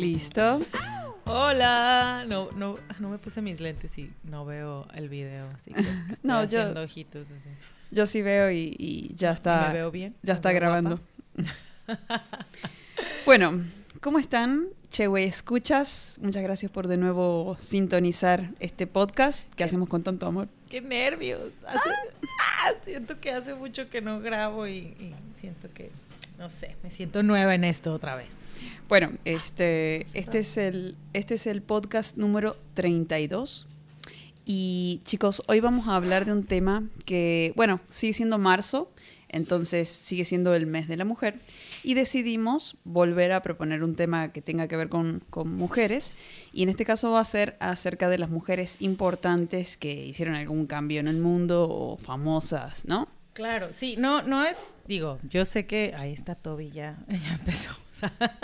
¿Listo? Hola. No, no, no me puse mis lentes y no veo el video, así que estoy No, yo- haciendo ojitos así. Yo sí veo y, y ya está. ¿Me veo bien? Ya ¿Me está grabando. bueno, ¿cómo están? Che, güey, escuchas. Muchas gracias por de nuevo sintonizar este podcast que hacemos con tanto amor. ¡Qué nervios! Hace- Ah, siento que hace mucho que no grabo y, y siento que, no sé, me siento nueva en esto otra vez. Bueno, este, este, es el, este es el podcast número 32. Y chicos, hoy vamos a hablar de un tema que, bueno, sigue siendo marzo, entonces sigue siendo el mes de la mujer. Y decidimos volver a proponer un tema que tenga que ver con, mujeres. Y en este caso va a ser acerca de las mujeres importantes que hicieron algún cambio en el mundo o famosas, ¿no? Claro, sí, no, no es, digo, yo sé que ahí está Toby ya, ya empezó. Sea.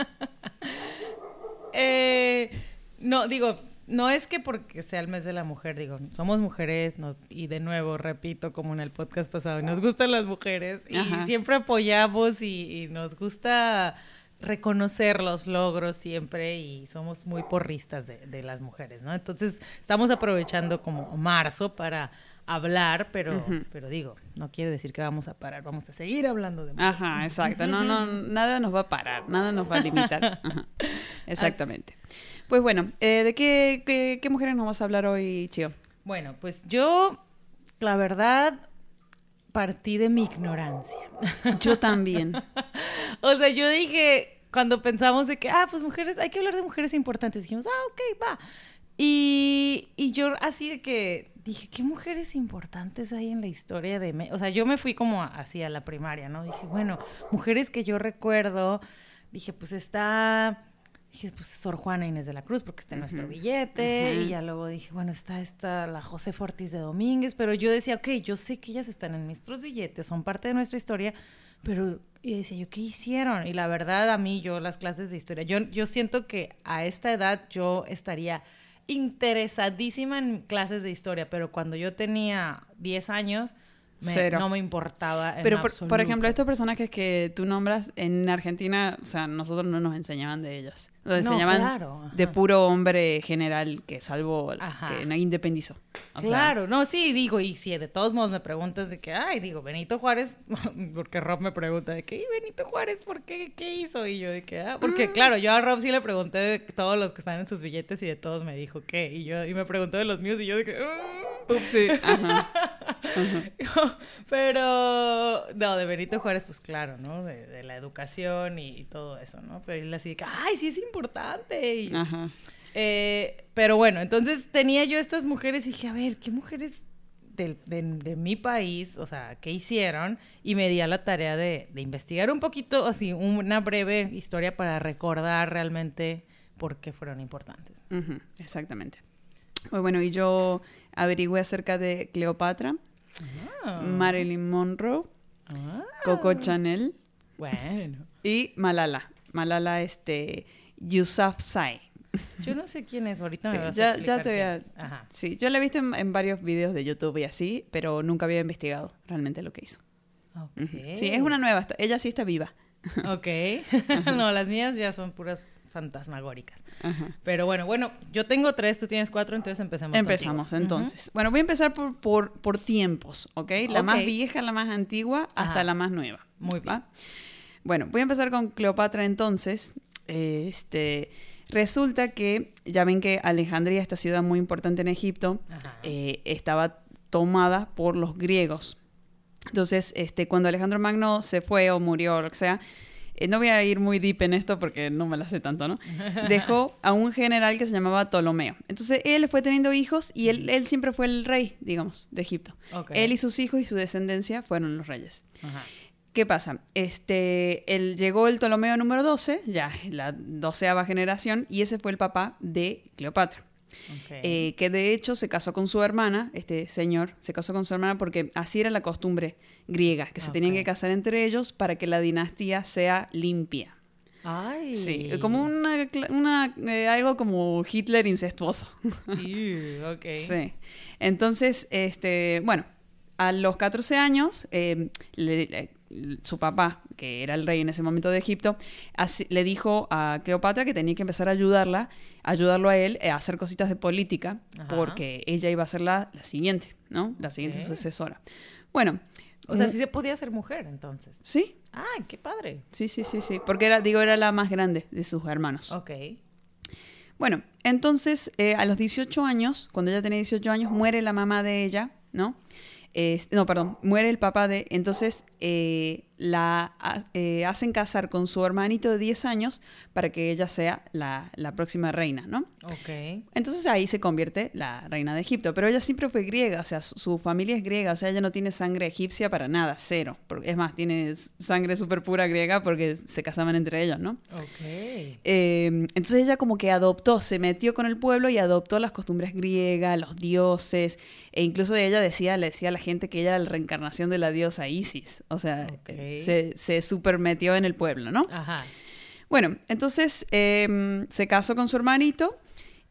Eh, no, digo, no es que porque sea el mes de la mujer, digo, somos mujeres nos, y de nuevo, repito, como en el podcast pasado, nos gustan las mujeres y Ajá. siempre apoyamos y, y nos gusta reconocer los logros siempre y somos muy porristas de, de las mujeres, ¿no? Entonces, estamos aprovechando como marzo para hablar, pero, pero digo, no quiere decir que vamos a parar, vamos a seguir hablando de mujeres. Ajá, exacto. No, no, nada nos va a parar, nada nos va a limitar. Ajá, Exactamente. Pues bueno, eh, ¿de qué, qué, qué mujeres nos vas a hablar hoy, Chio? Bueno, pues yo, la verdad, partí de mi ignorancia. Yo también. o sea, yo dije, cuando pensamos de que, ah, pues mujeres, hay que hablar de mujeres importantes, dijimos, ah, ok, va. Y, y yo así de que dije, ¿qué mujeres importantes hay en la historia de México? O sea, yo me fui como así a la primaria, ¿no? Dije, bueno, mujeres que yo recuerdo, dije, pues está, dije, pues Sor Juana Inés de la Cruz, porque está en nuestro billete, y ya luego dije, bueno, está esta, la José Ortiz de Domínguez, pero yo decía, ok, yo sé que ellas están en nuestros billetes, son parte de nuestra historia, pero y decía yo, ¿qué hicieron? Y la verdad, a mí, yo, las clases de historia, yo, yo siento que a esta edad yo estaría interesadísima en clases de historia, pero cuando yo tenía 10 años, me- no me importaba. en Pero, por, por ejemplo, estos personajes que tú nombras en Argentina, o sea, nosotros no nos enseñaban de ellos. Nos No, enseñaban claro, de puro hombre general que salvo, Ajá. que no independizó. O sea, Claro, no, sí, digo, y si de todos modos me preguntas de que, ay, digo, Benito Juárez, porque Rob me pregunta de que, ¿y Benito Juárez por qué? ¿Qué hizo? Y yo de que, ah, porque claro, yo a Rob sí le pregunté de todos los que están en sus billetes y de todos me dijo qué, y yo, y me preguntó de los míos y yo de que, "Ah". upsi, ajá. Pero, no, de Benito Juárez, pues claro, ¿no? De, de la educación y, y todo eso, ¿no? Pero él así ay, sí es importante. Y Ajá. eh, pero bueno, entonces tenía yo estas mujeres y dije, a ver, ¿qué mujeres de, de mi país, o sea, qué hicieron? Y me di a la tarea de, de investigar un poquito, así, una breve historia para recordar realmente por qué fueron importantes. Exactamente. Pues bueno, y yo averigüé acerca de Cleopatra, Ah. Marilyn Monroe, Ah, Coco Chanel bueno, y Malala. Malala, este, Yousafzai. yo no sé quién es, ahorita me vas a ya, ya te voy a... Ajá. Sí, yo la he visto en, en varios videos de YouTube y así, pero nunca había investigado realmente lo que hizo. Ok. Ujú. Sí, es una nueva, ella sí está viva. Ok. no, las mías ya son puras fantasmagóricas. Ajá. Pero bueno, bueno, yo tengo tres, tú tienes cuatro, entonces empecemos. Empezamos contigo. entonces. Bueno, voy a empezar por, por, por tiempos, ¿ok? La más vieja, la más antigua, hasta Ajá. la más nueva. Muy bien. ¿va? Bueno, voy a empezar con Cleopatra entonces. Este, resulta que, ya ven que Alejandría, esta ciudad muy importante en Egipto, eh, estaba tomada por los griegos. Entonces, este, cuando Alejandro Magno se fue o murió o lo que sea, eh, no voy a ir muy deep en esto porque no me la sé tanto, ¿no? Dejó a un general que se llamaba Ptolomeo. Entonces él fue teniendo hijos y él, él siempre fue el rey, digamos, de Egipto. Él y sus hijos y su descendencia fueron los reyes. Ajá. ¿Qué pasa? Este, él llegó el Ptolomeo número 12, ya la doceava generación, y ese fue el papá de Cleopatra. Eh, que de hecho se casó con su hermana, este señor se casó con su hermana porque así era la costumbre griega, que se tenían que casar entre ellos para que la dinastía sea limpia. Ay. Sí, como una, eh, algo como Hitler incestuoso. Ew, ok. Sí. Entonces, este, bueno, a los 14 años, eh, le- le- su papá, que era el rey en ese momento de Egipto, así- le dijo a Cleopatra que tenía que empezar a ayudarla, ayudarlo a él eh, a hacer cositas de política, Ajá. porque ella iba a ser la, la siguiente, ¿no? La siguiente sucesora. Bueno. O sea, mm, sí se podía ser mujer entonces. Sí, Ay, qué padre. sí, sí, sí, sí. Porque era, digo, era la más grande de sus hermanos. Ok. Bueno, entonces eh, a los 18 años, cuando ella tenía 18 años, muere la mamá de ella, ¿no? Es- no, perdón, muere el papá de... Entonces eh, la eh, hacen casar con su hermanito de 10 años para que ella sea la, la próxima reina, ¿no? Ok. Entonces ahí se convierte la reina de Egipto, pero ella siempre fue griega, o sea, su, su familia es griega, o sea, ella no tiene sangre egipcia para nada, cero. Porque- Es más, tiene sangre súper pura griega porque se casaban entre ellos, ¿no? Ok. Eh, entonces ella como que adoptó, se metió con el pueblo y adoptó las costumbres griegas, los dioses, e incluso ella decía, le decía a la gente que ella era la reencarnación de la diosa Isis, o sea. Se, se super metió en el pueblo, ¿no? Ajá. Bueno, entonces eh, se casó con su hermanito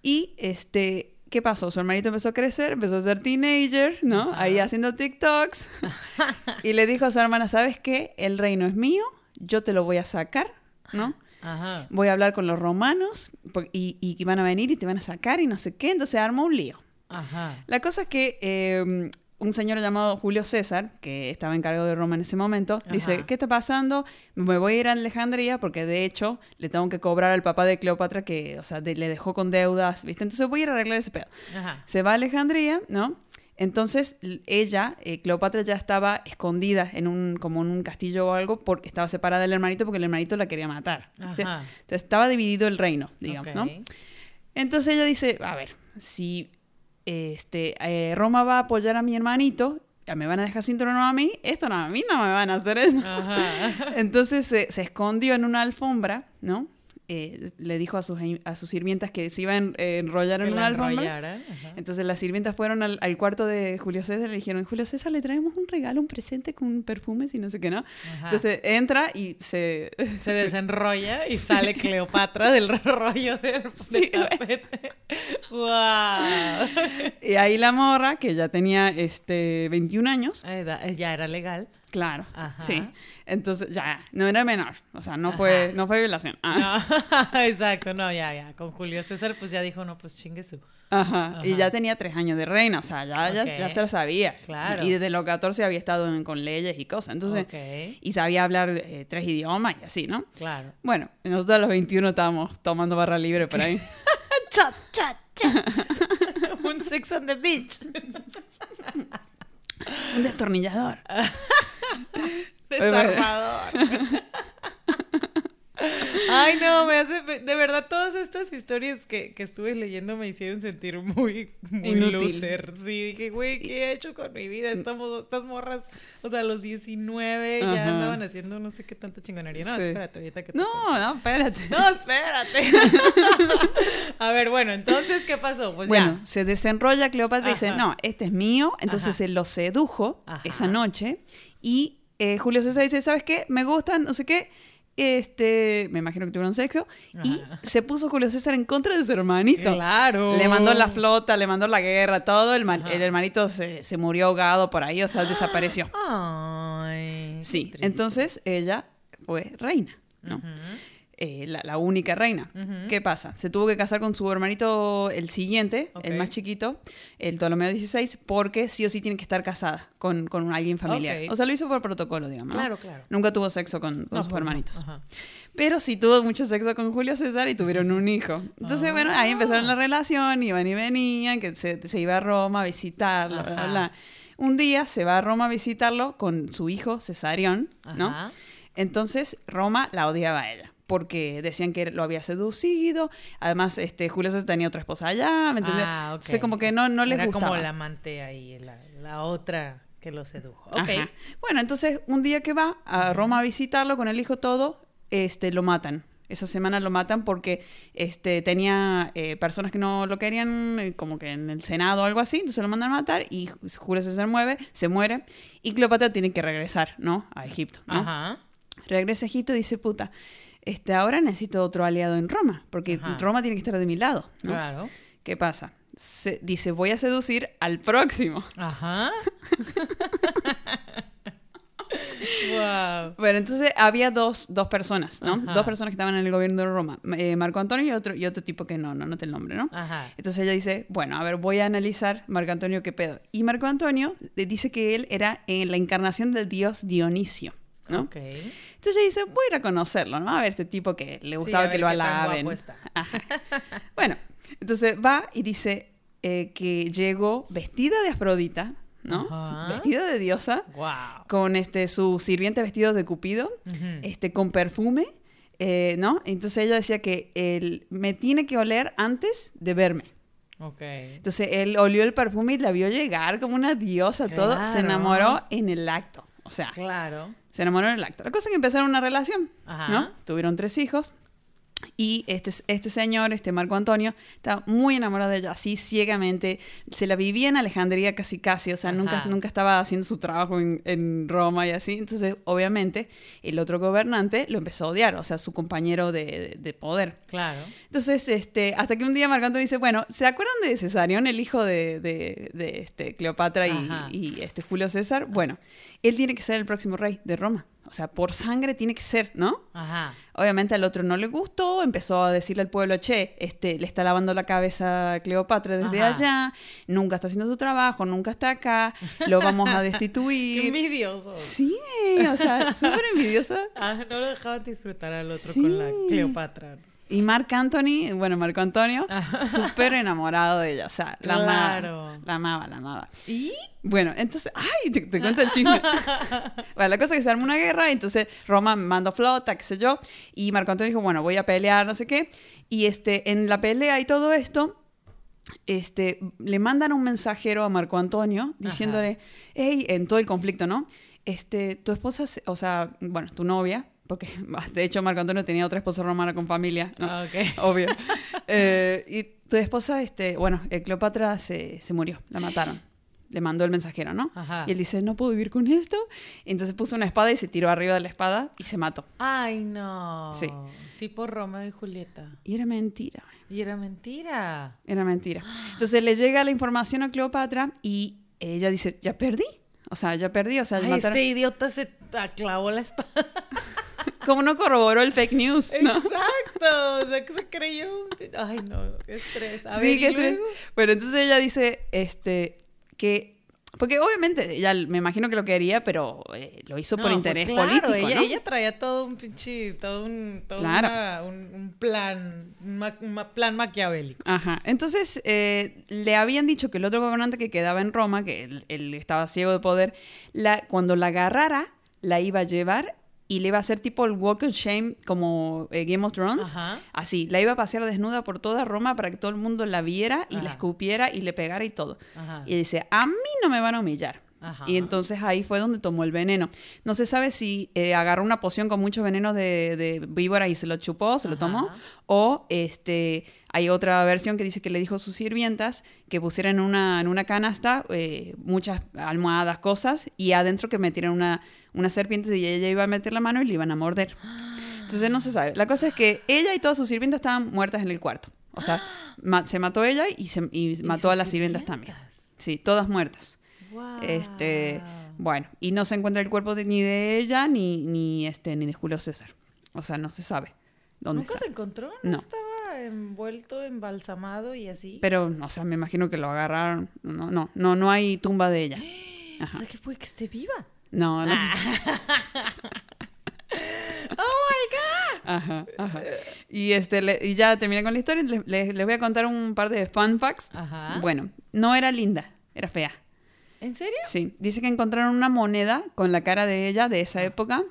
y este, ¿qué pasó? Su hermanito empezó a crecer, empezó a ser teenager, ¿no? Ajá. Ahí haciendo TikToks y le dijo a su hermana, ¿sabes qué? El reino es mío, yo te lo voy a sacar, ¿no? Ajá. voy a hablar con los romanos y, y van a venir y te van a sacar y no sé qué. Entonces armó un lío. Ajá. La cosa es que eh, un señor llamado Julio César, que estaba encargado de Roma en ese momento, dice. ¿qué está pasando? Me voy a ir a Alejandría porque de hecho le tengo que cobrar al papá de Cleopatra que, o sea, de- le dejó con deudas, ¿viste? Entonces voy a ir a arreglar ese pedo. Ajá. Se va a Alejandría, ¿no? Entonces ella, eh, Cleopatra ya estaba escondida en un, como en un castillo o algo porque estaba separada del hermanito porque el hermanito la quería matar. Entonces estaba dividido el reino, digamos. ¿no? Entonces ella dice, a ver, si este, eh, Roma va a apoyar a mi hermanito, ya me van a dejar sin trono a mí, esto no, a mí no me van a hacer eso. Ajá. Entonces se, se escondió en una alfombra, ¿no? Eh, le dijo a sus, a sus sirvientas que se iba a eh, enrollar Que en la una alfombra. Entonces las sirvientas fueron al, al cuarto de Julio César y le dijeron, Julio César, le traemos un regalo, un presente con perfumes y no sé qué, ¿no? Ajá. Entonces entra y se... se desenrolla y sale Cleopatra del rollo del, Sí. ¡Guau! y ahí la morra, que ya tenía este, 21 años, Ya era legal. Claro, Ajá. sí. Entonces ya, no era menor, o sea, no, fue, no fue violación. Ah, No, exacto, no, ya, ya. Con Julio César, pues ya dijo, no, pues chingue su. Ajá. Y ya tenía tres años de reina, o sea, ya, ya, ya se lo sabía. Claro. Y desde los 14 había estado en- con leyes y cosas. Entonces, y sabía hablar eh, tres idiomas y así, ¿no? Claro. Bueno, nosotros a los 21 estábamos tomando barra libre por ahí. Chat, chat, chat. Un sex on the beach. Un destornillador. Desarmador. Ay, no, me hace. De verdad, todas estas historias que, que estuve leyendo me hicieron sentir muy, muy Inútil. loser. Sí, dije, güey, ¿qué he hecho con mi vida? Estamos, estas morras, o sea, a los 19 ya andaban haciendo no sé qué tanta chingonería. No, Sí. espérate, ahorita que te No, cuento. no, espérate. No, espérate. a ver, bueno, entonces, ¿qué pasó? Pues bueno, se desenrolla Cleopatra y dice, no, este es mío. Entonces Ajá. se lo sedujo esa noche y eh, Julio César dice, ¿sabes qué? Me gustan, no sé qué. Este, me imagino que tuvieron sexo. Y se puso Julio César en contra de su hermanito. Claro. Le mandó la flota, le mandó la guerra, todo. El, el hermanito se, se murió ahogado por ahí, o sea, desapareció. Ay. Sí, entonces ella fue reina, ¿no? Eh, la, la única reina. ¿Qué pasa? Se tuvo que casar con su hermanito, el siguiente, el más chiquito, el Ptolomeo XVI, porque sí o sí tiene que estar casada con, con alguien familiar. O sea, lo hizo por protocolo, digamos. ¿no? Claro, claro. Nunca tuvo sexo con, con No, sus pues hermanitos. Pero sí tuvo mucho sexo con Julio César y tuvieron un hijo. Entonces, Ah. bueno, ahí empezaron la relación, iban y venían, que se, se iba a Roma a visitarlo, bla, bla. Un día se va a Roma a visitarlo con su hijo Cesarión, ¿no? Ajá. Entonces Roma la odiaba a ella. Porque decían que lo había seducido. Además, este, Julio César tenía otra esposa allá, ¿me entiendes? Ah, ok. Entonces, como que no, no les Era gustaba. como la amante ahí, la, la otra Que lo sedujo. Ok. Ajá. Bueno, entonces un día que va a Roma a visitarlo con el hijo todo, este, lo matan. Esa semana lo matan porque este, tenía eh, personas que no lo querían, eh, como que en el Senado o algo así, entonces lo mandan a matar y Julio César mueve, se muere y Cleopatra tiene que regresar, ¿no? A Egipto, ¿no? Ajá. Regresa a Egipto y dice, puta, este, ahora necesito otro aliado en Roma, porque Ajá. Roma tiene que estar de mi lado, ¿no? Claro. ¿Qué pasa? Se- dice, voy a seducir al próximo. Ajá. wow. Bueno, entonces había dos, dos personas, ¿no? Ajá. Dos personas que estaban en el gobierno de Roma. Eh, Marco Antonio y otro, y otro tipo que no, no noté el nombre, ¿no? Ajá. Entonces ella dice, bueno, a ver, voy a analizar Marco Antonio qué pedo. Y Marco Antonio eh, dice que él era en la encarnación del dios Dionisio, Entonces ella dice, voy a ir a conocerlo, ¿no? A ver, este tipo que le gustaba que lo alaben. Bueno, entonces va y dice eh, que llegó vestida de Afrodita, ¿no? Vestida de diosa, Wow. con este, su sirviente vestido de Cupido, este, con perfume, eh, ¿no? Entonces ella decía que él me tiene que oler antes de verme. Entonces él olió el perfume y la vio llegar como una diosa, todo. Se enamoró en el acto. O sea, Claro. se enamoró en el acto. La cosa es que empezaron una relación, Ajá. ¿no? Tuvieron tres hijos. Y este, este señor, este Marco Antonio, estaba muy enamorado de ella, así ciegamente. Se la vivía en Alejandría casi casi, o sea, nunca, Ajá. nunca estaba haciendo su trabajo en, en Roma y así. Entonces, obviamente, el otro gobernante lo empezó a odiar, o sea, su compañero de, de- de poder. Claro. Entonces, este, hasta que un día Marco Antonio dice, bueno, ¿se acuerdan de Cesarión, el hijo de, de- este, Cleopatra y, y, este, Julio César? Bueno, él tiene que ser el próximo rey de Roma. O sea, por sangre tiene que ser, ¿no? Ajá. Obviamente al otro no le gustó, empezó a decirle al pueblo, che, este, le está lavando la cabeza a Cleopatra desde Ajá. allá, nunca está haciendo su trabajo, nunca está acá, lo vamos a Qué destituir. envidioso. Sí, o sea, súper envidiosa. Ah, no lo dejaban disfrutar al otro Sí. con la Cleopatra. Y Marc Anthony, bueno, Marco Antonio, Ajá. súper enamorado de ella. O sea, la Claro. amaba. La amaba, la amaba. ¿Y? Bueno, entonces, ay, te, te cuento el chisme. bueno, la cosa es que se armó una guerra, entonces Roma mandó flota, qué sé yo, y Marco Antonio dijo, bueno, voy a pelear, no sé qué. Y este, en la pelea y todo esto, este, le mandan un mensajero a Marco Antonio diciéndole, hey, en todo el conflicto, ¿no? Este, tu esposa, se- o sea, bueno, tu novia, porque de hecho Marco Antonio tenía otra esposa romana con familia, ¿no? Ah. Obvio. Eh, y tu esposa, este, bueno, eh, Cleopatra se, se murió, la mataron. Le mandó el mensajero, ¿no? Ajá. Y él dice, no puedo vivir con esto. Entonces puso una espada y se tiró arriba de la espada y se mató. Ay, no. Sí. Tipo Romeo y Julieta. Y era mentira. Y era mentira. Era mentira. Entonces le llega la información a Cleopatra y ella dice, ya perdí. O sea, ya perdí. O sea, Ay, mataron- este idiota se clavó la espada. ¿Cómo no corroboró el fake news? ¿no? Exacto. O sea, que se creyó. Ay, no. Qué estrés. A sí, ver, ¿y qué estrés. Bueno, entonces ella dice, este, que... Porque obviamente ella me imagino que lo quería, pero eh, lo hizo por No, interés pues claro, político, ella, ¿no? ella traía todo un pinche, todo un, todo Claro. una- un, un plan, un, ma- un ma- plan maquiavélico. Ajá. Entonces, eh, le habían dicho que el otro gobernante que quedaba en Roma, que él, él estaba ciego de poder, la, cuando la agarrara, la iba a llevar y le iba a hacer tipo el walk of shame como eh, Game of Thrones. Ajá. Así, la iba a pasear desnuda por toda Roma para que todo el mundo la viera y la Ajá. escupiera y le pegara y todo. Ajá. Y dice, a mí no me van a humillar. Ajá. Y entonces ahí fue donde tomó el veneno. No se sabe si eh, agarró una poción con mucho veneno de, de víbora y se lo chupó, se lo tomó, o este hay otra versión que dice que le dijo a sus sirvientas que pusieran en una, en una canasta eh, muchas almohadas, cosas, y adentro que metieran una, una serpiente y ella iba a meter la mano y le iban a morder. Entonces no se sabe. La cosa es que ella y todas sus sirvientas estaban muertas en el cuarto. O sea, ma- se mató ella y, se, y ¿Y mató a las sirvientas también. Sí, todas muertas. Este, bueno, y no se encuentra el cuerpo de- ni de ella ni, ni, este, ni de Julio César. O sea, no se sabe dónde ¿Nunca está. se encontró? ¿No, No. estaba envuelto, embalsamado y así? Pero, o sea, me imagino que lo agarraron. No, no, no, no hay tumba de ella. O Ajá. sea, que puede que esté viva. No, no. Ah. ¡Oh, my God! Ajá, ajá. Y, este, le- y ya terminé con la historia. Les, les- les voy a contar un par de fun facts. Ajá. Bueno, no era linda, era fea. ¿En serio? Sí, dice que encontraron una moneda con la cara de ella de esa época.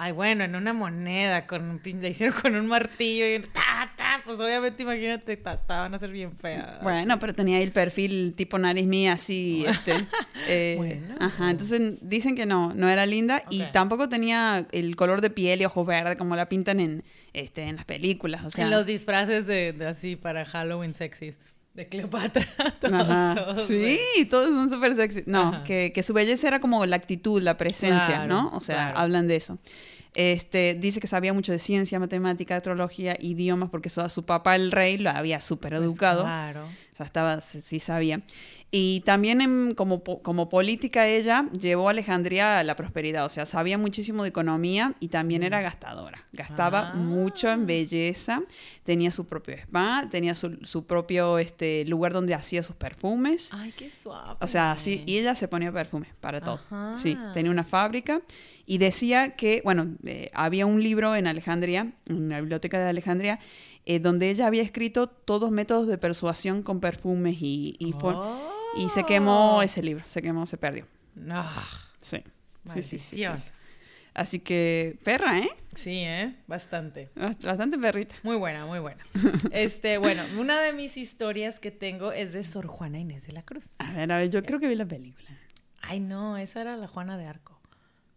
Ay, bueno, en una moneda, con un pin, la hicieron con un martillo y ta, ta, pues obviamente imagínate, ta- ta- van a ser bien feas. Bueno, pero tenía ahí el perfil tipo nariz mía así, este. eh, Bueno. Ajá, entonces dicen que no, no era linda y tampoco tenía el color de piel y ojos verdes como la pintan en, este, en las películas, o sea. en los disfraces de, de así para Halloween sexys de Cleopatra. todos, Ajá. todos, sí, todos son súper sexy. No, que, que su belleza era como la actitud, la presencia, Claro, ¿no? O sea, claro. hablan de eso. Este, dice que sabía mucho de ciencia, matemática, astrología, idiomas, porque su, su papá, el rey, lo había súper Pues educado. claro. O sea, estaba, sí sabía. Y también en- como, como política ella llevó a Alejandría a la prosperidad. O sea, sabía muchísimo de economía y también era gastadora. Gastaba Ah. mucho en belleza. Tenía su propio spa, tenía su, su propio este, lugar donde hacía sus perfumes. Ay, qué suave. O sea, sí, y ella se ponía perfume para todo. Ajá. Sí, tenía una fábrica y decía que, bueno, eh, había un libro en Alejandría, en la biblioteca de Alejandría, eh, donde ella había escrito todos métodos de persuasión con perfumes y, y, for- y se quemó ese libro, se quemó, se perdió. No. Sí. Sí, sí, sí. Así que, perra, ¿eh? Sí, ¿eh? Bastante. Bast- Bastante perrita. Muy buena, muy buena. Este, bueno, una de mis historias que tengo es de Sor Juana Inés de la Cruz. A ver, a ver, yo creo que vi la película. Ay, no, esa era la Juana de Arco.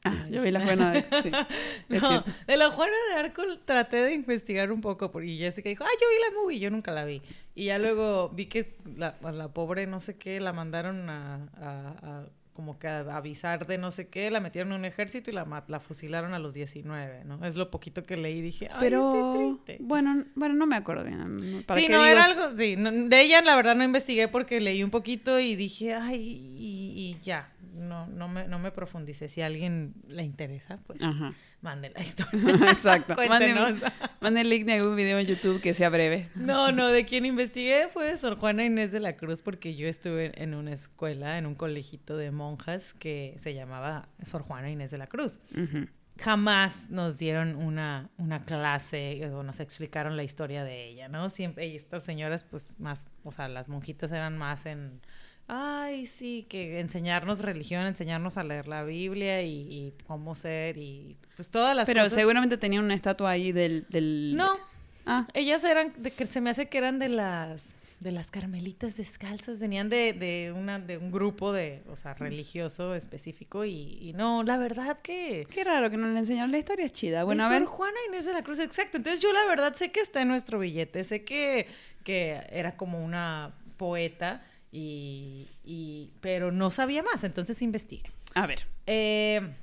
Ah, yo vi la buena de... Sí, es No, cierto. de la Juana de Arco traté de investigar un poco porque Jessica dijo, ay, yo vi la movie, yo nunca la vi. Y ya luego vi que la, pobre no sé qué la mandaron a, a- a como que a avisar de no sé qué, la metieron en un ejército y la, la fusilaron a los 19, ¿no? Es lo poquito que leí dije, ay, Pero, estoy triste. bueno, bueno, no me acuerdo bien. ¿Para sí, no, digo era algo, sí, no, de ella la verdad no investigué porque leí un poquito y dije, ay, y, y ya, no, no, me, no me profundicé. Si a alguien le interesa, pues Ajá. mande la historia. Exacto. Manden el link de algún video en YouTube que sea breve. No, no, de quien investigué fue Sor Juana Inés de la Cruz porque yo estuve en una escuela, en un colegito de monjas que se llamaba Sor Juana Inés de la Cruz. Jamás nos dieron una, una clase o nos explicaron la historia de ella, ¿no? Siempre, y estas señoras, pues más, o sea, las monjitas eran más en, ay, sí, que enseñarnos religión, enseñarnos a leer la Biblia y, y cómo ser y pues todas las Pero cosas. seguramente tenían una estatua ahí del... del... No, Ah, ellas eran, de que se me hace que eran de las de las carmelitas descalzas, venían de, de una de un grupo de, o sea, religioso específico y, y no, la verdad que qué raro que no le enseñaron la historia, chida. Bueno, de a ver. Juana Inés de la Cruz, exacto. Entonces yo la verdad sé que está en nuestro billete, sé que, que era como una poeta y, y pero no sabía más, entonces investigué. A ver. Eh,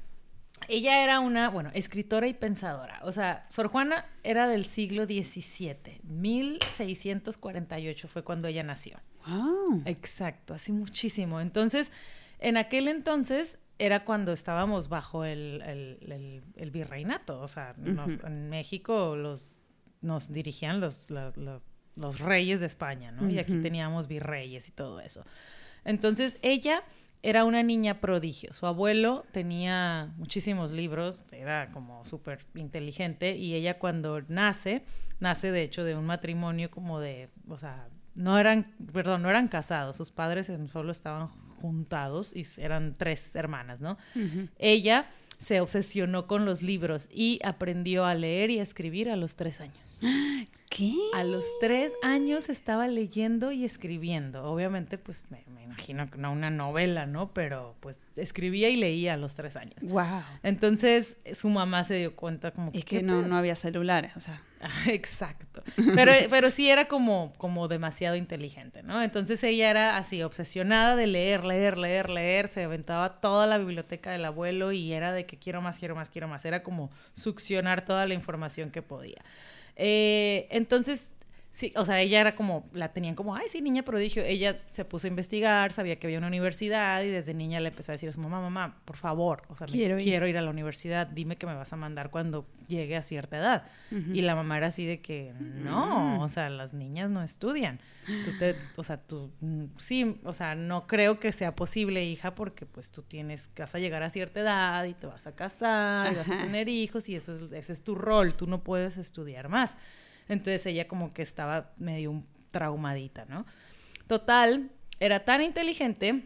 ella era una, bueno, escritora y pensadora. O sea, Sor Juana era del siglo XVII. 1648 fue cuando ella nació. Wow. Exacto, hace muchísimo. Entonces, en aquel entonces era cuando estábamos bajo el, el- el- el virreinato. O sea, nos- en México los, nos dirigían los, los, los- los reyes de España, ¿no? Y aquí teníamos virreyes y todo eso. Entonces, ella era una niña prodigio. Su abuelo tenía muchísimos libros, era como súper inteligente y ella cuando nace, nace de hecho de un matrimonio como de, o sea, no eran, perdón, no eran casados, sus padres solo estaban juntados y eran tres hermanas, ¿no? Ella se obsesionó con los libros y aprendió a leer y a escribir a los tres años. ¿Qué? A los tres años estaba leyendo y escribiendo. Obviamente, pues me, me imagino que no una novela, ¿no? Pero pues escribía y leía a los tres años. Wow. Entonces su mamá se dio cuenta como Es ¿qué que no, pedo? no había celulares, o sea. Exacto. Pero, pero sí era como, como demasiado inteligente, ¿no? Entonces ella era así, obsesionada de leer, leer, leer, leer. Se aventaba toda la biblioteca del abuelo y era de que quiero más, quiero más, quiero más. Era como succionar toda la información que podía. Eh, entonces, sí, o sea, ella era como, la tenían como, ay, sí, niña prodigio. Ella se puso a investigar, sabía que había una universidad y desde niña le empezó a decir a su mamá, mamá, por favor, o sea, me- Quiero ir. quiero ir a la universidad, dime que me vas a mandar cuando llegue a cierta edad. Y la mamá era así de que, no, o sea, las niñas no estudian. Tú te, o sea, tú, mm, sí, o sea, no creo que sea posible, hija, porque pues tú tienes, vas a llegar a cierta edad y te vas a casar y vas a tener hijos y eso es, ese es tu rol, tú no puedes estudiar más. Entonces ella como que estaba medio traumadita, ¿no? Total, era tan inteligente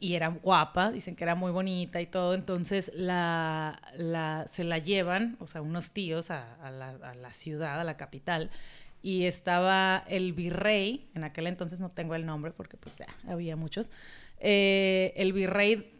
y era guapa, dicen que era muy bonita y todo, entonces la, se la llevan, o sea, unos tíos a, la, ciudad, a la capital, y estaba el virrey, en aquel entonces no tengo el nombre porque pues había muchos, eh, el virrey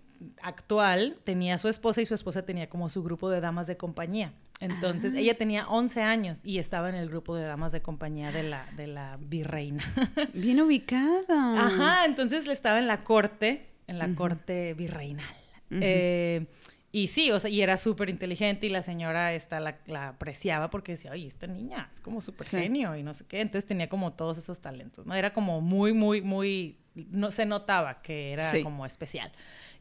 actual tenía su esposa y su esposa tenía como su grupo de damas de compañía. Entonces, Ah. ella tenía 11 años y estaba en el grupo de damas de compañía de la, de la virreina. Bien ubicada. Ajá, entonces le estaba en la corte, en la corte virreinal. Eh, y sí, o sea, y era súper inteligente y la señora esta la, la apreciaba porque decía, oye, esta niña es como súper Sí. genio y no sé qué. Entonces tenía como todos esos talentos, ¿no? Era como muy, muy, muy, no se notaba que era Sí. como especial.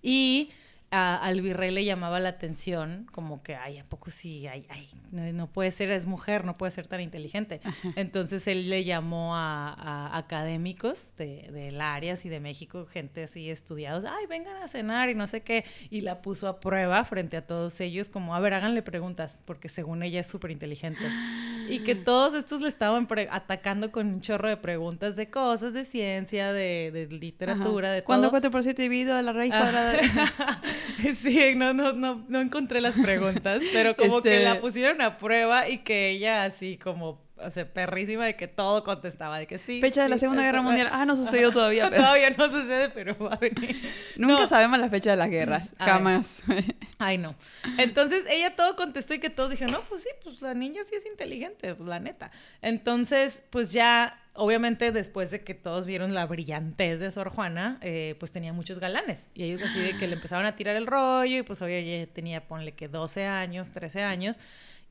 Y a- al virrey le llamaba la atención como que, ay, ¿a poco sí? Ay, ay, no, no puede ser, es mujer, no puede ser tan inteligente. Entonces él le llamó a, a académicos de, del áreas y de México, gente así estudiados, ay, vengan a cenar y no sé qué, y la puso a prueba frente a todos ellos, como, a ver, háganle preguntas, porque según ella es súper inteligente. Y que todos estos le estaban pre- atacando con un chorro de preguntas de cosas, de ciencia, de, de literatura, Ajá. de ¿Cuándo todo. 4 por 7 dividido a la raíz Ah. cuadrada? Sí, no, no, no, no encontré las preguntas, pero como que Este- la pusieron a prueba y que ella así como, o sea, perrísima de que todo contestaba, de que sí. Fecha de la Segunda Guerra Mundial. Ah, no sucedió todavía. pero- Todavía no sucede, pero va a venir. Nunca No. sabemos la fecha de las guerras. Ay. Jamás. Ay, no. Entonces ella todo contestó y que todos dijeron, no, pues sí, pues la niña sí es inteligente, pues la neta. Entonces, pues ya, obviamente después de que todos vieron la brillantez de Sor Juana, eh, pues tenía muchos galanes. Y ellos así de que le empezaron a tirar el rollo y pues oye, tenía, ponle que 12 años, 13 años.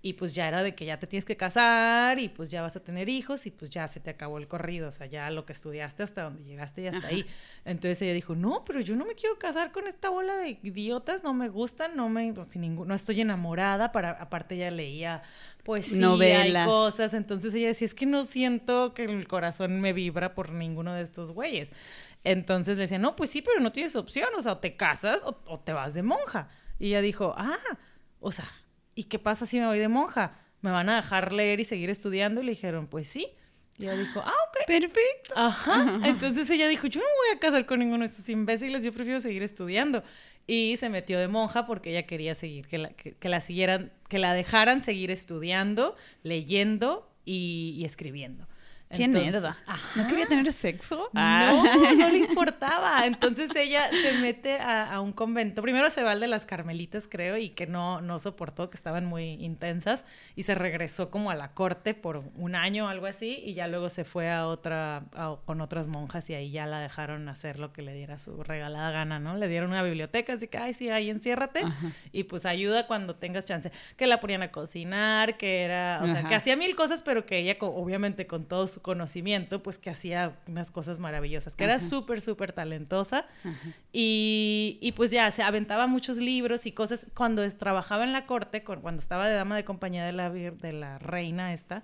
Y pues ya era de que ya te tienes que casar y pues ya vas a tener hijos y pues ya se te acabó el corrido, o sea, ya lo que estudiaste hasta donde llegaste y hasta Ajá. ahí. Entonces ella dijo, no, pero yo no me quiero casar con esta bola de idiotas, no me gustan, no me, sin ningún, no estoy enamorada, para, aparte ella leía poesía Novelas. y cosas, entonces ella decía, es que no siento que el corazón me vibra por ninguno de estos güeyes. Entonces le decía, no, pues sí, pero no tienes opción, o sea, o te casas o, o te vas de monja. Y ella dijo, ah, o sea, ¿y qué pasa si me voy de monja? ¿Me van a dejar leer y seguir estudiando? Y le dijeron, pues sí. Y ella dijo, ah, ok. Perfecto. Ajá. Entonces ella dijo, yo no me voy a casar con ninguno de estos imbéciles, yo prefiero seguir estudiando. Y se metió de monja porque ella quería seguir, que la, que, que la siguieran, que la dejaran seguir estudiando, leyendo y, y escribiendo. Qué Entonces, nerda. ajá. ¿No quería tener sexo? No, no le importaba. Entonces ella se mete a, a un convento. Primero se va al de las carmelitas, creo, y que no, no soportó, que estaban muy intensas, y se regresó como a la corte por un año o algo así, y ya luego se fue a otra, a- con otras monjas, y ahí ya la dejaron hacer lo que le diera su regalada gana, ¿no? Le dieron una biblioteca, así que, ay, sí, ahí enciérrate, Ajá. y pues ayuda cuando tengas chance. Que la ponían a cocinar, que era, o sea, Ajá. que hacía mil cosas, pero que ella, obviamente, con todo su conocimiento, pues que hacía unas cosas maravillosas, que era súper, súper talentosa. Y, y, pues ya, se aventaba muchos libros y cosas. Cuando es- trabajaba en la corte, cuando estaba de dama de compañía de la, de la reina esta,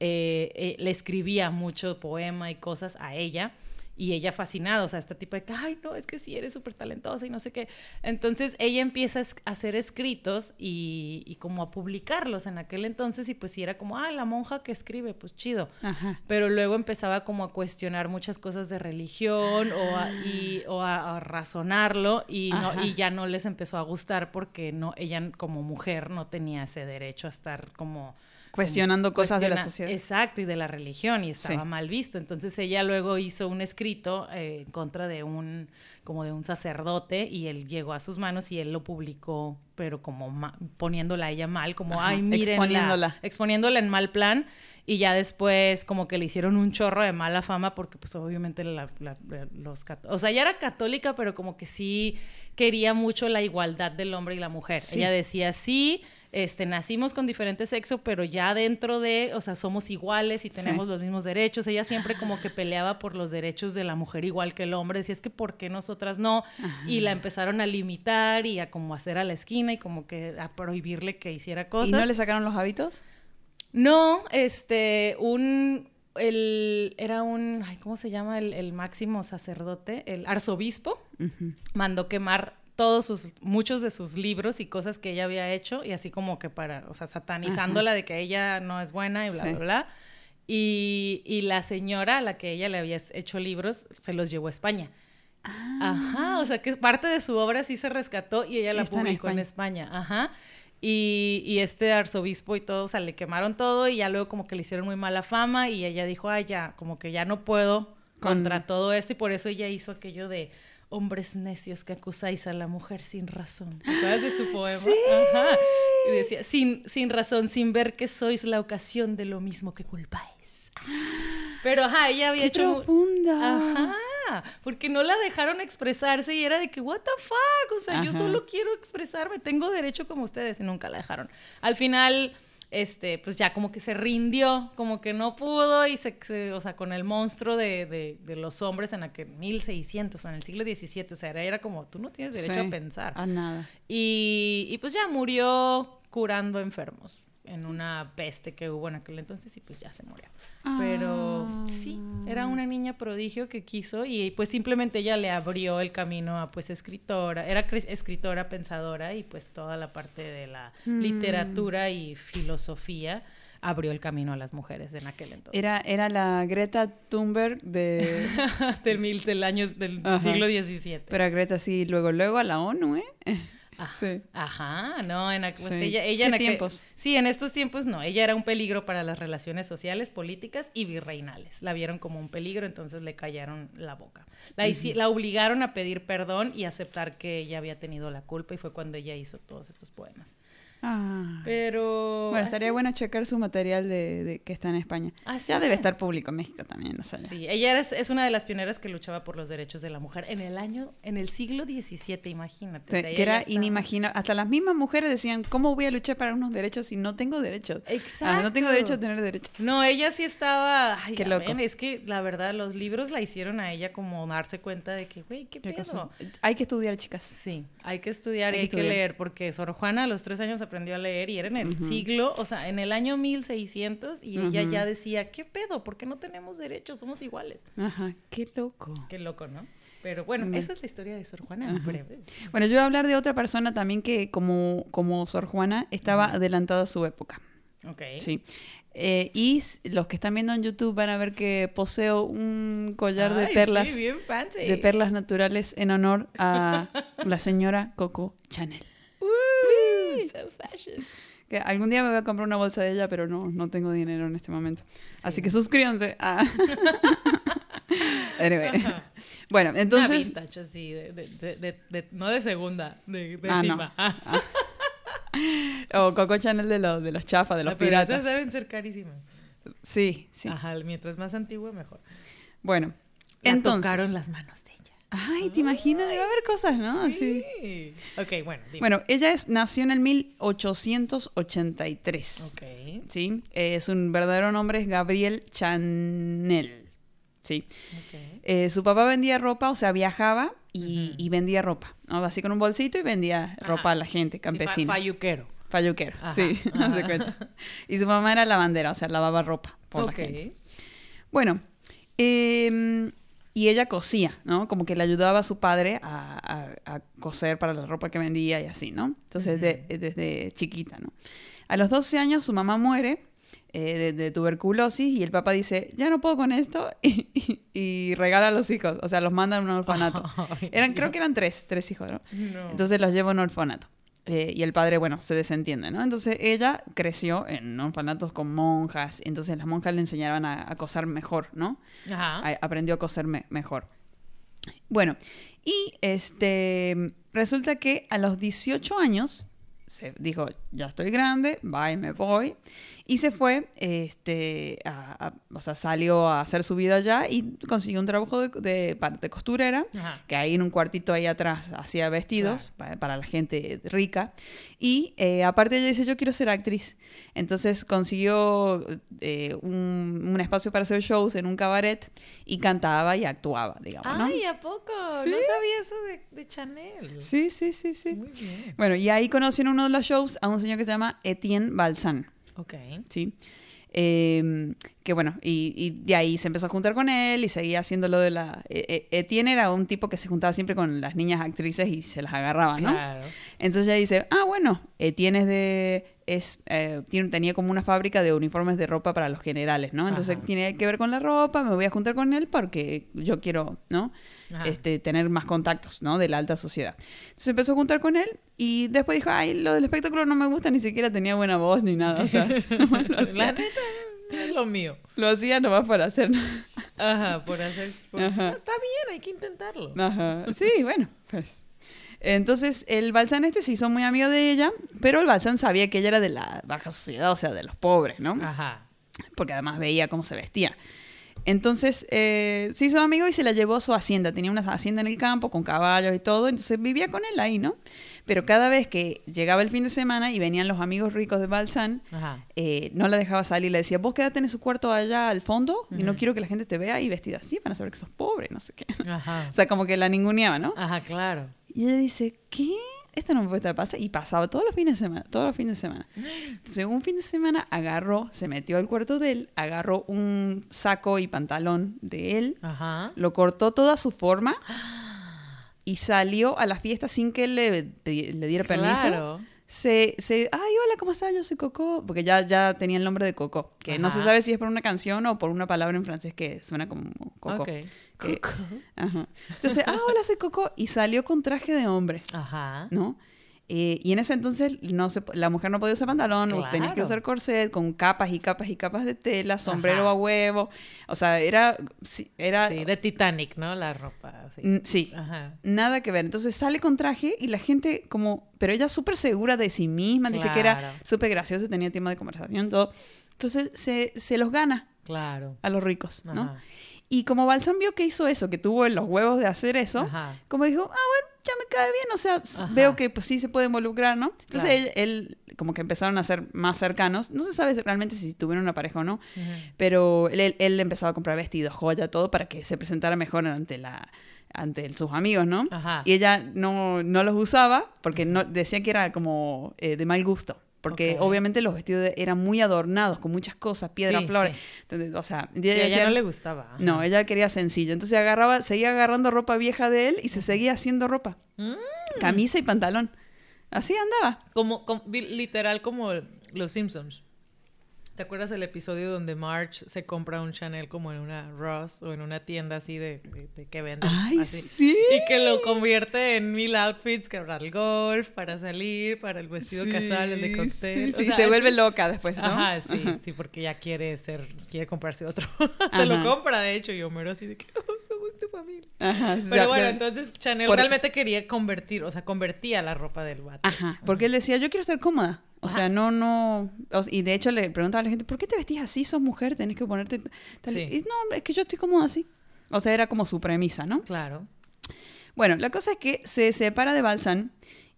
eh, eh, le escribía mucho poema y cosas a ella. Y ella fascinada, o sea, este tipo de que, ay, no, es que sí, eres súper talentosa y no sé qué. Entonces ella empieza a hacer escritos y, y como a publicarlos en aquel entonces y pues sí era como, ah, la monja que escribe, pues chido Ajá. pero luego empezaba como a cuestionar muchas cosas de religión o a, y- o a- a razonarlo y, no, y ya no les empezó a gustar porque no ella como mujer no tenía ese derecho a estar como Cuestionando cosas de la sociedad. Exacto, y de la religión, y estaba Sí. mal visto. Entonces ella luego hizo un escrito eh, en contra de un, como de un sacerdote, y él llegó a sus manos y él lo publicó, pero como ma- poniéndola a ella mal, como, Ajá, ay, miren. exponiéndola. Exponiéndola en mal plan. Y ya después como que le hicieron un chorro de mala fama porque pues obviamente la- los O sea, ella era católica, pero como que sí quería mucho la igualdad del hombre y la mujer. Sí. Ella decía, sí, este, nacimos con diferente sexo, pero ya dentro de, o sea, somos iguales y tenemos Sí. los mismos derechos. Ella siempre como que peleaba por los derechos de la mujer igual que el hombre. Decía, es que ¿por qué nosotras no? Y la empezaron a limitar y a como hacer a la esquina y como que a prohibirle que hiciera cosas. ¿Y no le sacaron los hábitos? No, este, un, el, era un, ay, ¿cómo se llama? El, el máximo sacerdote, el arzobispo, mandó quemar todos sus, muchos de sus libros y cosas que ella había hecho, y así como que para, o sea, satanizándola de que ella no es buena y bla, Sí. bla, bla. Y, y la señora a la que ella le había hecho libros se los llevó a España. Ah. Ajá, o sea que parte de su obra sí se rescató y ella la Está en publicó en España. Ajá. Y, y este arzobispo y todo, o sea, le quemaron todo y ya luego como que le hicieron muy mala fama y ella dijo, ay, ya, como que ya no puedo Con- contra todo esto y por eso ella hizo aquello de hombres necios que acusáis a la mujer sin razón. ¿Te acuerdas de su poema? Ajá. Y decía, sin, sin razón, sin ver que sois la ocasión de lo mismo que culpáis. Pero ajá, ella había ¡Qué hecho... profunda! Ajá, porque no la dejaron expresarse y era de que, what the fuck, o sea, yo solo quiero expresarme, tengo derecho como ustedes y nunca la dejaron. Al final, este, pues ya como que se rindió, como que no pudo y se, se- o sea, con el monstruo de, de- de los hombres en aquel 1600, en el siglo XVII, o sea, era, era como, tú no tienes derecho Sí, a pensar. A nada. Y, y pues ya murió curando enfermos en una peste que hubo en aquel entonces y pues ya se murió. Pero Ah. sí, era una niña prodigio que quiso y pues simplemente ella le abrió el camino a pues escritora, era escritora, pensadora y pues toda la parte de la Mm. literatura y filosofía abrió el camino a las mujeres en aquel entonces. Era, era la Greta Thunberg de... del, mil, del año del Ajá. siglo XVII. Pero a Greta sí, luego, luego a la ONU, ¿eh? Sí. Ajá, no, en, pues Sí. ella, ella ¿Qué en aquel- tiempos? Sí, en estos tiempos no. Ella era un peligro para las relaciones sociales, políticas y virreinales. La vieron como un peligro, entonces le callaron la boca. La, la obligaron a pedir perdón y aceptar que ella había tenido la culpa y fue cuando ella hizo todos estos poemas. Ah. Pero... Bueno, estaría es. bueno checar su material de, de- que está en España. Así ya debe es. estar público en México también, no sé. Sí, ella es, es una de las pioneras que luchaba por los derechos de la mujer en el año, en el siglo XVII, imagínate. Ella que era estaba- inimaginable. Hasta las mismas mujeres decían, ¿cómo voy a luchar para unos derechos si no tengo derechos? Ah, no tengo Exacto. derecho a tener derechos. No, ella sí estaba. Ay, Qué loco. ven, es que la verdad, los libros la hicieron a ella como darse cuenta de que, güey, qué Qué pedo. cosa. Hay que estudiar, chicas. Sí, hay que estudiar Hay y que hay que leer, porque Sor Juana a los tres años aprendió a leer y era en el siglo, o sea, en el año 1600, y ella Ujú. ya decía, ¿qué pedo? ¿Por qué no tenemos derechos? Somos iguales. Ajá, qué loco. Qué loco, ¿no? Pero bueno, Mm. esa es la historia de Sor Juana en breve. Bueno, yo voy a hablar de otra persona también que, como, como Sor Juana, estaba adelantada a su época. Ok. Sí. Eh, y los que están viendo en YouTube van a ver que poseo un collar de Ay, perlas, Sí, de perlas naturales en honor a la señora Coco Chanel. So fashion. Que algún día me voy a comprar una bolsa de ella, pero no, no tengo dinero en este momento. Así Sí. que suscríbanse. Ah. Anyway. Bueno, Una entonces... vintage así, de, de- de- no de segunda, de, Ah, no. Ah. O Coco Chanel de los, de los chafas, de los Ah, pero piratas. esas deben ser carísimas. Sí, sí. Ajá, mientras más antigua, mejor. Bueno, La entonces... tocaron las manos de. Ay, ¿te imaginas? Debe haber cosas, ¿no? Así. Sí. Ok, bueno, dime. Bueno, ella es, nació en el 1883. Ok. ¿Sí? Eh, su verdadero nombre es Gabriel Chanel. ¿Sí? ok. Eh, su papá vendía ropa, o sea, viajaba y, y vendía ropa. ¿no? Así con un bolsito y vendía Ajá. ropa a la gente, Sí, campesina. falluquero. Falluquero, Ajá, sí, ajá. de cuenta. Y su mamá era lavandera, o sea, lavaba ropa por la Ok. gente. Bueno, eh, y ella cosía, ¿no? Como que le ayudaba a su padre a, a- a coser para la ropa que vendía y así, ¿no? Entonces, de- desde chiquita, ¿no? A los 12 años su mamá muere eh, de, de tuberculosis y el papá dice, ya no puedo con esto y, y- y regala a los hijos, o sea, los manda a un orfanato. Ay, Eran, creo que eran tres, tres hijos, ¿no? No. Entonces los lleva a un orfanato. Eh, y el padre, bueno, se desentiende, ¿no? Entonces ella creció en orfanatos con monjas, entonces las monjas le enseñaban a, a coser mejor, ¿no? Ajá. A- aprendió a coser me- mejor. Bueno, y este resulta que a los 18 años se dijo, ya estoy grande, bye, me voy. Y se fue, este, a- a- o sea, salió a hacer su vida allá y consiguió un trabajo de, de, costurera Ajá. que ahí en un cuartito ahí atrás hacía vestidos pa- para, la gente rica. Y eh, aparte ella dice, yo quiero ser actriz. Entonces consiguió eh, un, un espacio para hacer shows en un cabaret y cantaba y actuaba, digamos, ¿no? Ay, ¿a poco? Sí. No sabía eso de, de Chanel. Sí, sí, sí, sí. Muy bien. Bueno, y ahí conocí en uno de los shows a un señor que se llama Etienne Balsan. Ok. ¿sí? Eh, que bueno, y, y de ahí se empezó a juntar con él y seguía haciendo lo de la... eh, eh, Etienne era un tipo que se juntaba siempre con las niñas actrices y se las agarraba, ¿no? Claro. Entonces ella dice, ah, bueno, Etienne es de... Es, eh, tiene, tenía como una fábrica de uniformes de ropa para los generales, ¿no? Entonces Ajá. tiene que ver con la ropa, me voy a juntar con él porque yo quiero, ¿no? Ajá. Este, tener más contactos, ¿no? De la alta sociedad. Entonces empezó a juntar con él y después dijo, ay, lo del espectáculo no me gusta, ni siquiera tenía buena voz ni nada. O sea, es lo mío. lo hacía nomás para hacer. Ajá, por hacer. por- Ajá. Está bien, hay que intentarlo. Ajá. Sí, bueno, pues. Entonces el Balsán este se hizo muy amigo de ella, pero el Balsán sabía que ella era de la baja sociedad, o sea, de los pobres, ¿no? Ajá. Porque además veía cómo se vestía. Entonces eh, se hizo amigo y se la llevó a su hacienda. Tenía una hacienda en el campo con caballos y todo, entonces vivía con él ahí, ¿no? Pero cada vez que llegaba el fin de semana y venían los amigos ricos de Balsán, Ajá. eh, no la dejaba salir, le decía, vos quédate en su cuarto allá al fondo y no quiero que la gente te vea y vestida así, van a saber que sos pobre, no sé qué. Ajá. O sea, como que la ninguneaba, ¿no? Ajá, claro. Y ella dice, ¿qué? Esto no me puede estar pasando. Y pasaba todos los fines de semana, todos los fines de semana. Entonces, un fin de semana agarró, se metió al cuarto de él, agarró un saco y pantalón de él, Ajá. lo cortó toda su forma y salió a la fiesta sin que él le, le diera permiso. Claro. Se, se, ay, hola, ¿cómo estás? Yo soy Coco. Porque ya, ya tenía el nombre de Coco. Que no se sabe si es por una canción o por una palabra en francés que suena como Coco. Ok. Que- Ajá. Entonces, ah, hola, soy Coco. Y salió con traje de hombre. Ajá. ¿no? Eh, y en ese entonces no se, la mujer no podía usar pantalón, tenías que Claro. usar corset con capas y capas y capas de tela, sombrero Ajá. a huevo. O sea, era... Sí, era, Sí, de Titanic, ¿no? La ropa. Sí. mm, sí, Ajá. nada que ver. Entonces sale con traje y la gente como... Pero ella súper segura de sí misma, dice que era Claro. súper graciosa, tenía tema de conversación, todo. Entonces se, se los gana Claro. a los ricos, ¿no? Ajá. Y como Balsam vio que hizo eso, que tuvo los huevos de hacer eso, como dijo, ah, bueno, ya me cae bien, o sea, Ajá. veo que pues, sí se puede involucrar, ¿no? Entonces Claro. él, él, como que empezaron a ser más cercanos, no se sabe realmente si tuvieron una pareja o no, pero él, él, él empezaba a comprar vestidos, joya, todo para que se presentara mejor ante la ante sus amigos, ¿no? Ajá. Y ella no, no los usaba porque no, decía que era como eh, de mal gusto. Porque obviamente los vestidos eran muy adornados, con muchas cosas, piedras, Sí, flores. sí. Entonces, o sea, ella ella no le gustaba. No, ella quería sencillo. Entonces agarraba, seguía agarrando ropa vieja de él y se seguía haciendo ropa. Mm. Camisa y pantalón. Así andaba. Como, como- literal como los Simpsons. ¿Te acuerdas el episodio donde Marge se compra un Chanel como en una Ross o en una tienda así de, de- de que venden? Ay, así? sí. Y que lo convierte en mil outfits que para el golf, para salir, para el vestido casual, el de Sí, cóctel. Sí, O sí, se vuelve loca después, ¿no? Ajá, sí, sí, porque ya quiere ser, quiere comprarse otro. se lo compra, de hecho, y Homero así de que "Oh, tu familia. Ajá, Pero bueno, entonces Chanel por- realmente quería convertir, o sea, convertía la ropa del vato. Ajá, porque él decía, yo quiero estar cómoda. O sea, no, no... o- y de hecho le preguntaba a la gente, ¿por qué te vestís así? Sos mujer, tenés que ponerte... Tal... Sí. Y, no, es que yo estoy cómoda así. O sea, era como su premisa, ¿no? Claro. Bueno, la cosa es que se separa de Balsan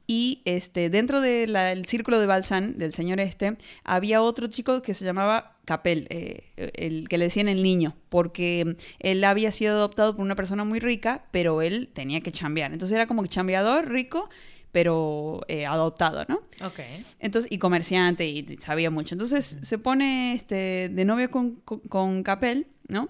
y este, dentro del círculo de Balsan, del señor este, había otro chico que se llamaba Capel, eh, el que le decían el niño, porque él había sido adoptado por una persona muy rica, pero él tenía que chambear. Entonces era como que chambeador, rico, pero eh, adoptado, ¿no? Ok. Entonces, y comerciante, y sabía mucho. Entonces se pone este, de novio con, con, con Capel, ¿no?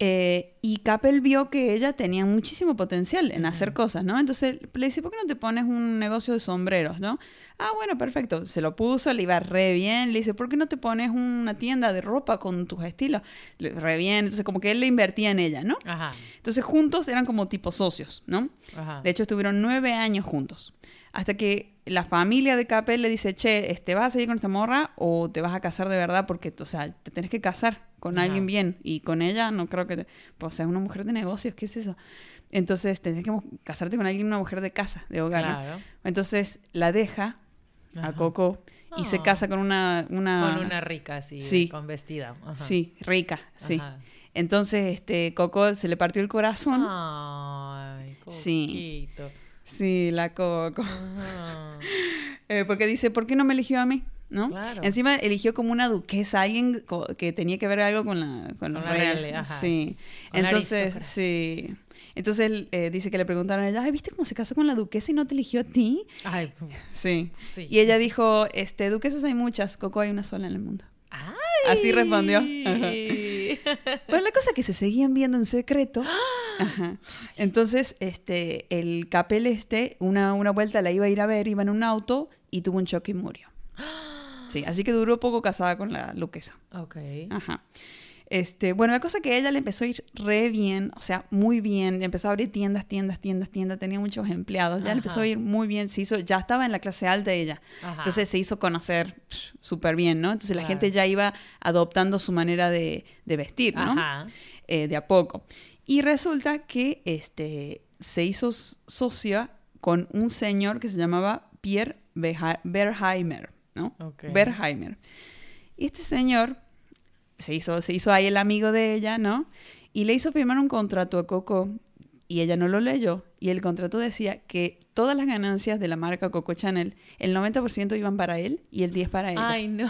Eh, y Capel vio que ella tenía muchísimo potencial en hacer cosas, ¿no? Entonces le dice, ¿por qué no te pones un negocio de sombreros, no? Ah, bueno, perfecto. Se lo puso, le iba re bien. Le dice, ¿por qué no te pones una tienda de ropa con tus estilos? Le- Re bien. Entonces como que él le invertía en ella, ¿no? Ajá. Entonces juntos eran como tipo socios, ¿no? Ajá. De hecho, estuvieron nueve años juntos. Hasta que la familia de Capel le dice, che, este, ¿vas a seguir con esta morra o te vas a casar de verdad? Porque, o sea, te tenés que casar con alguien bien. Y con ella no creo que... te- pues, es una mujer de negocios, ¿qué es eso? Entonces, tenés que casarte con alguien, una mujer de casa, de hogar. ¿no? Claro. Entonces, la deja a. Coco y se Ah. casa con una... una Con una rica así, Sí. con vestida. Ajá. Sí, rica, sí. Ajá. Entonces, este, Coco se le partió el corazón. Ay, Sí. coquito. Sí, la Coco. Eh, porque dice, ¿por qué no me eligió a mí? ¿No? Claro. Encima eligió como una duquesa, alguien que tenía que ver algo con la con, los Con la reyes. reale, ajá. Sí. Con Entonces, sí. Entonces él eh, dice que le preguntaron a ella, Ay, ¿viste cómo se casó con la duquesa y no te eligió a ti? Ay, Sí. sí. Y ella dijo, este, duquesas hay muchas, Coco hay una sola en el mundo. Ay, Así respondió. Ajá. Bueno, la cosa es que se seguían viendo en secreto. Ajá. Entonces, este, el capel este, una, una vuelta la iba a ir a ver, iba en un auto y tuvo un choque y murió. Sí, así que duró poco casada con la luquesa. Ok. Ajá. Este, bueno, la cosa es que a ella le empezó a ir re bien, o sea, muy bien. Empezó a abrir tiendas, tiendas, tiendas, tiendas. Tenía muchos empleados. Ya le empezó a ir muy bien. Se hizo, ya estaba en la clase alta ella. Ajá. Entonces se hizo conocer súper bien, ¿no? Entonces la Claro. gente ya iba adoptando su manera de, de vestir, ¿no? Ajá. Eh, de a poco. Y resulta que este, se hizo socia con un señor que se llamaba Pierre Berheimer, ¿no? Ok. Berheimer. Y este señor se hizo, se hizo ahí el amigo de ella, ¿no? Y le hizo firmar un contrato a Coco y ella no lo leyó. Y el contrato decía que todas las ganancias de la marca Coco Chanel, el 90% iban para él y el 10% para ella. Ay, no.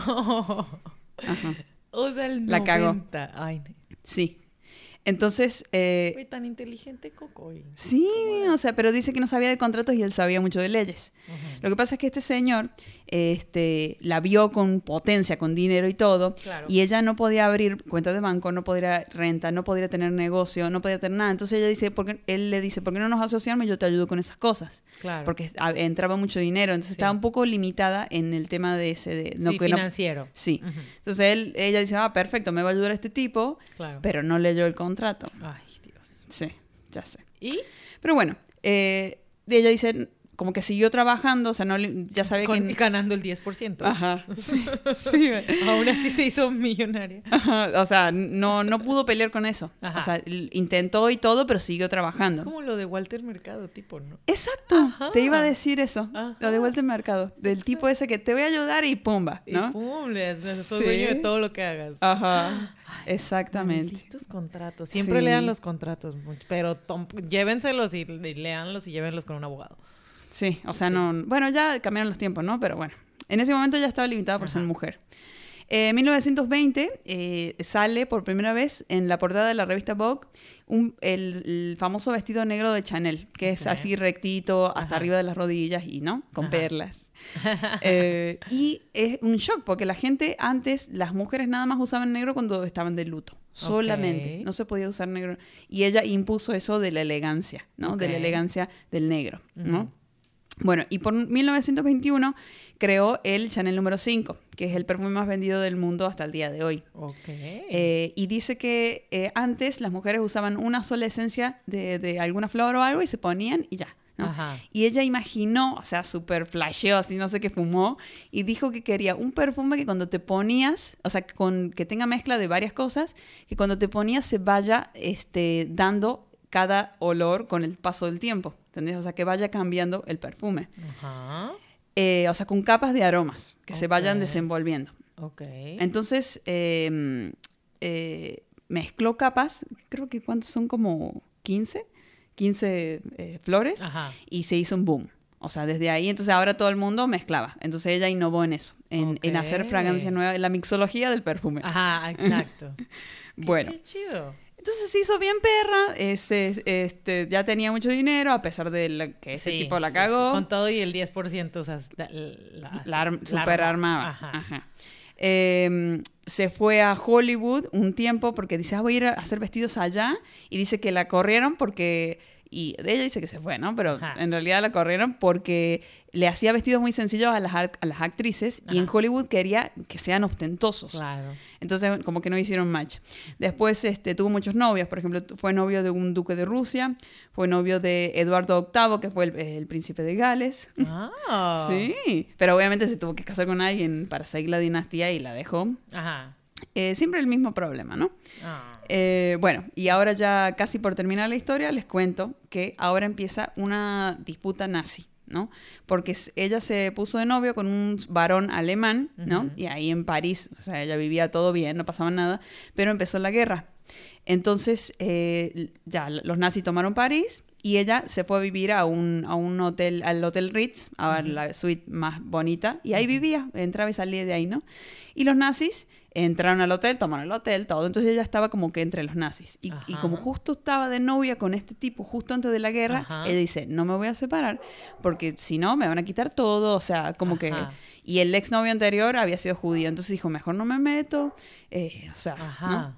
Ajá. O sea, el La cagó. 90. Ay. Sí. Entonces, eh, Fue tan inteligente Coco. y- sí, o sea, pero dice que no sabía de contratos y él sabía mucho de leyes. Lo que pasa es que este señor este, la vio con potencia, con dinero y todo, Claro. y ella no podía abrir cuenta de banco, no podía renta, no podía tener negocio, no podía tener nada. Entonces ella dice, porque él le dice, ¿por qué no nos asociamos? Yo te ayudo con esas cosas. Claro. Porque a- entraba mucho dinero, entonces Sí. estaba un poco limitada en el tema de ese de no sí, que no- financiero. sí. Entonces él, ella dice, ah, perfecto, me va a ayudar este tipo, Claro. pero no leyó el contrato. Ay, Dios. Sí, ya sé. ¿Y? Pero bueno, eh, ella dice, como que siguió trabajando, o sea, no ya sabía Con- que... ganando el 10%. Ajá, sí, sí, Aún así se hizo millonaria. Ajá, o sea, no, no pudo pelear con eso. Ajá. O sea, intentó y todo, pero siguió Es trabajando. como lo de Walter Mercado, tipo, ¿no? Exacto, Ajá. te iba a decir eso, Ajá. lo de al mercado, del tipo ese que te voy a ayudar y pumba, Y ¿no? pum, le Sí. dueño de todo lo que hagas. Ajá, exactamente. Malditos contratos. Siempre Sí. lean los contratos, pero llévenselos y, y leanlos y llévenlos con un abogado. Sí, o sea, no. Bueno, ya cambiaron los tiempos, ¿no? Pero bueno, en ese momento ya estaba limitada por ser Ajá. mujer. Eh, En 1920 eh, sale por primera vez en la portada de la revista Vogue un- el, el famoso vestido negro de Chanel, que es así rectito hasta Ajá. arriba de las rodillas y, ¿no? Con Ajá. perlas. Eh, y es un shock porque la gente antes, las mujeres nada más usaban negro cuando estaban de luto. Solamente. No se podía usar negro. Y ella impuso eso de la elegancia, ¿no? De la elegancia del negro, ¿no? Bueno, y por 1921 creó el Chanel número 5, que es el perfume más vendido del mundo hasta el día de hoy. Ok. Eh, y dice que eh, antes las mujeres usaban una sola esencia de, de alguna flor o algo y se ponían y ya. ¿no? Ajá. Y ella imaginó, o sea, súper flasheó, así no sé qué fumó, y dijo que quería un perfume que cuando te ponías, o sea, con, que tenga mezcla de varias cosas, que cuando te ponías se vaya este, dando cada olor con el paso del tiempo, ¿entendés? O sea, que vaya cambiando el perfume. Ajá. Eh, o sea, con capas de aromas que se vayan desenvolviendo. Ok. Entonces, eh, eh, mezcló capas, creo que cuántos son como 15, 15 eh, flores, Ajá. y se hizo un boom. O sea, desde ahí, entonces ahora todo el mundo mezclaba. Entonces ella innovó en eso, en, en hacer Ok. fragancias nuevas, en la mixología del perfume. Ajá, exacto. Qué- bueno, Qué chido. Entonces se hizo bien perra, ese, este, ya tenía mucho dinero, a pesar de la- que ese Sí, tipo la cagó. sí. Con todo y el 10%, o sea, la, la- la arm- la super arma. armaba. Ajá. Ajá. Eh, se fue a Hollywood un tiempo porque dice, ah, voy a ir a hacer vestidos allá. Y dice que la corrieron porque... Y ella dice que se fue, ¿no? Pero Ajá. en realidad la corrieron porque le hacía vestidos muy sencillos a las, a las actrices y en Ajá. Hollywood quería que sean ostentosos. Claro. Entonces, como que no hicieron match. Después este, tuvo muchos novios. Por ejemplo, fue novio de un duque de Rusia, fue novio de Eduardo VIII, que fue el, el príncipe de Gales. Ah. Sí, pero obviamente se tuvo que casar con alguien para seguir la dinastía y la dejó. Ajá. Eh, siempre el mismo problema, ¿no? Ah. Eh, bueno, y ahora ya casi por terminar la historia, les cuento que ahora empieza una disputa nazi, ¿no? Porque ella se puso de novio con un varón alemán, ¿no? Y ahí en París, o sea, ella vivía todo bien, no pasaba nada, pero empezó la guerra. Entonces, eh, ya los nazis tomaron París y ella se fue a vivir a un, a un hotel, al Hotel Ritz, a la suite más bonita, y ahí vivía, entraba y salía de ahí, ¿no? Y los nazis entraron al hotel, tomaron el hotel, todo. Entonces ella estaba como que entre los nazis. Y, como justo estaba de novia con este tipo justo antes de la guerra, Ajá. ella dice, no me voy a separar porque si no me van a quitar todo, o sea, como que... Y el exnovio anterior había sido judío, entonces dijo, mejor no me meto. Eh, o sea. ¿no?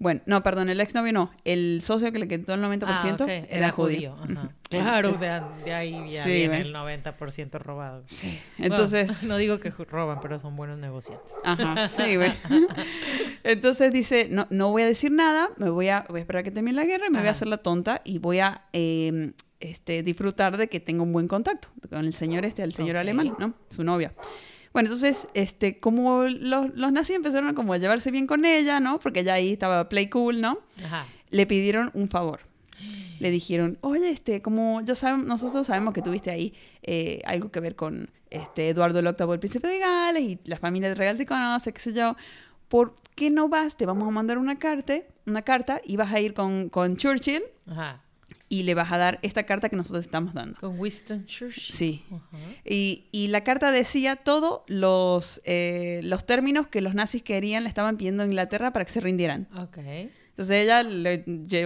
Bueno, no, perdón, el exnovio no. El socio que le quitó el 90% Ah, era, judío. Ajá. Claro, de, de ahí ya Sí, viene el 90% robado. Sí, Bueno, entonces... no digo que roban, pero son buenos negociantes. Ajá, sí, güey. Entonces dice, no, no voy a decir nada, me voy a, voy a esperar a que termine la guerra y me voy a hacer la tonta y voy a eh, este, disfrutar de que tengo un buen contacto con el señor este, el señor alemán, ¿no? Su novia. Bueno, entonces, este, como los, los nazis empezaron a como a llevarse bien con ella, ¿no? Porque ella ahí estaba play cool, ¿no? Ajá. Le pidieron un favor. Le dijeron, oye, este, como ya sabemos, nosotros sabemos que tuviste ahí eh, algo que ver con este Eduardo el Octavo, el príncipe de Gales, y la familia real te conoce, qué sé yo. ¿Por qué no vas? Te vamos a mandar una carta, una carta, y vas a ir con, con Churchill Ajá. Y le vas a dar esta carta que nosotros estamos dando. Con Winston Churchill. Sí. Y, y la carta decía todos los, eh, los términos que los nazis querían, le estaban pidiendo a Inglaterra para que se rindieran. Ok. Entonces ella le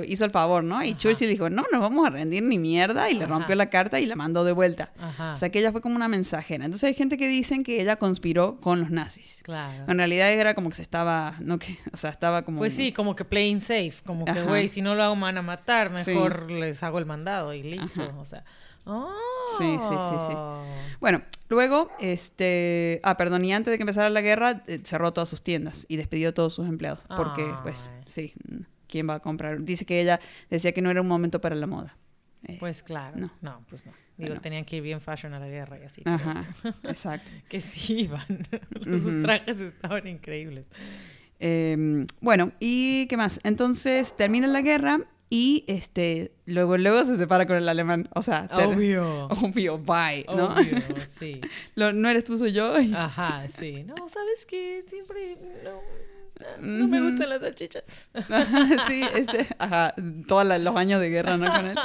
hizo el favor, ¿no? Y Ajá. Churchill dijo, no, nos vamos a rendir ni mierda, y le Ajá. rompió la carta y la mandó de vuelta. Ajá. O sea que ella fue como una mensajera. Entonces hay gente que dicen que ella conspiró con los nazis. Claro. En realidad era como que se estaba, no que, o sea, estaba como... Pues sí, como que playing safe, como que, güey, si no lo hago me van a matar, Sí. mejor les hago el mandado y listo. O sea, ¡oh! Sí, sí, sí, sí. Bueno, luego, este, ah, perdón, y antes de que empezara la guerra, eh, cerró todas sus tiendas y despidió a todos sus empleados. Porque, pues, sí, ¿quién va a comprar? Dice que ella decía que no era un momento para la moda. Eh, Pues claro. No. No, pues no. Digo, No. tenían que ir bien fashion a la guerra y así. Ajá, exacto. Que sí iban. Sus Ujú. trajes estaban increíbles. Eh, bueno, ¿y qué más? Entonces termina la guerra y este, luego, luego se separa con el alemán. O sea, Obvio. obvio, bye, ¿no? Obvio, sí. Lo- no eres tú, soy yo. Ajá, sí. No, ¿sabes qué? Siempre no, no me gustan las salchichas. sí, este, ajá, todos los años de guerra, ¿no? Con él,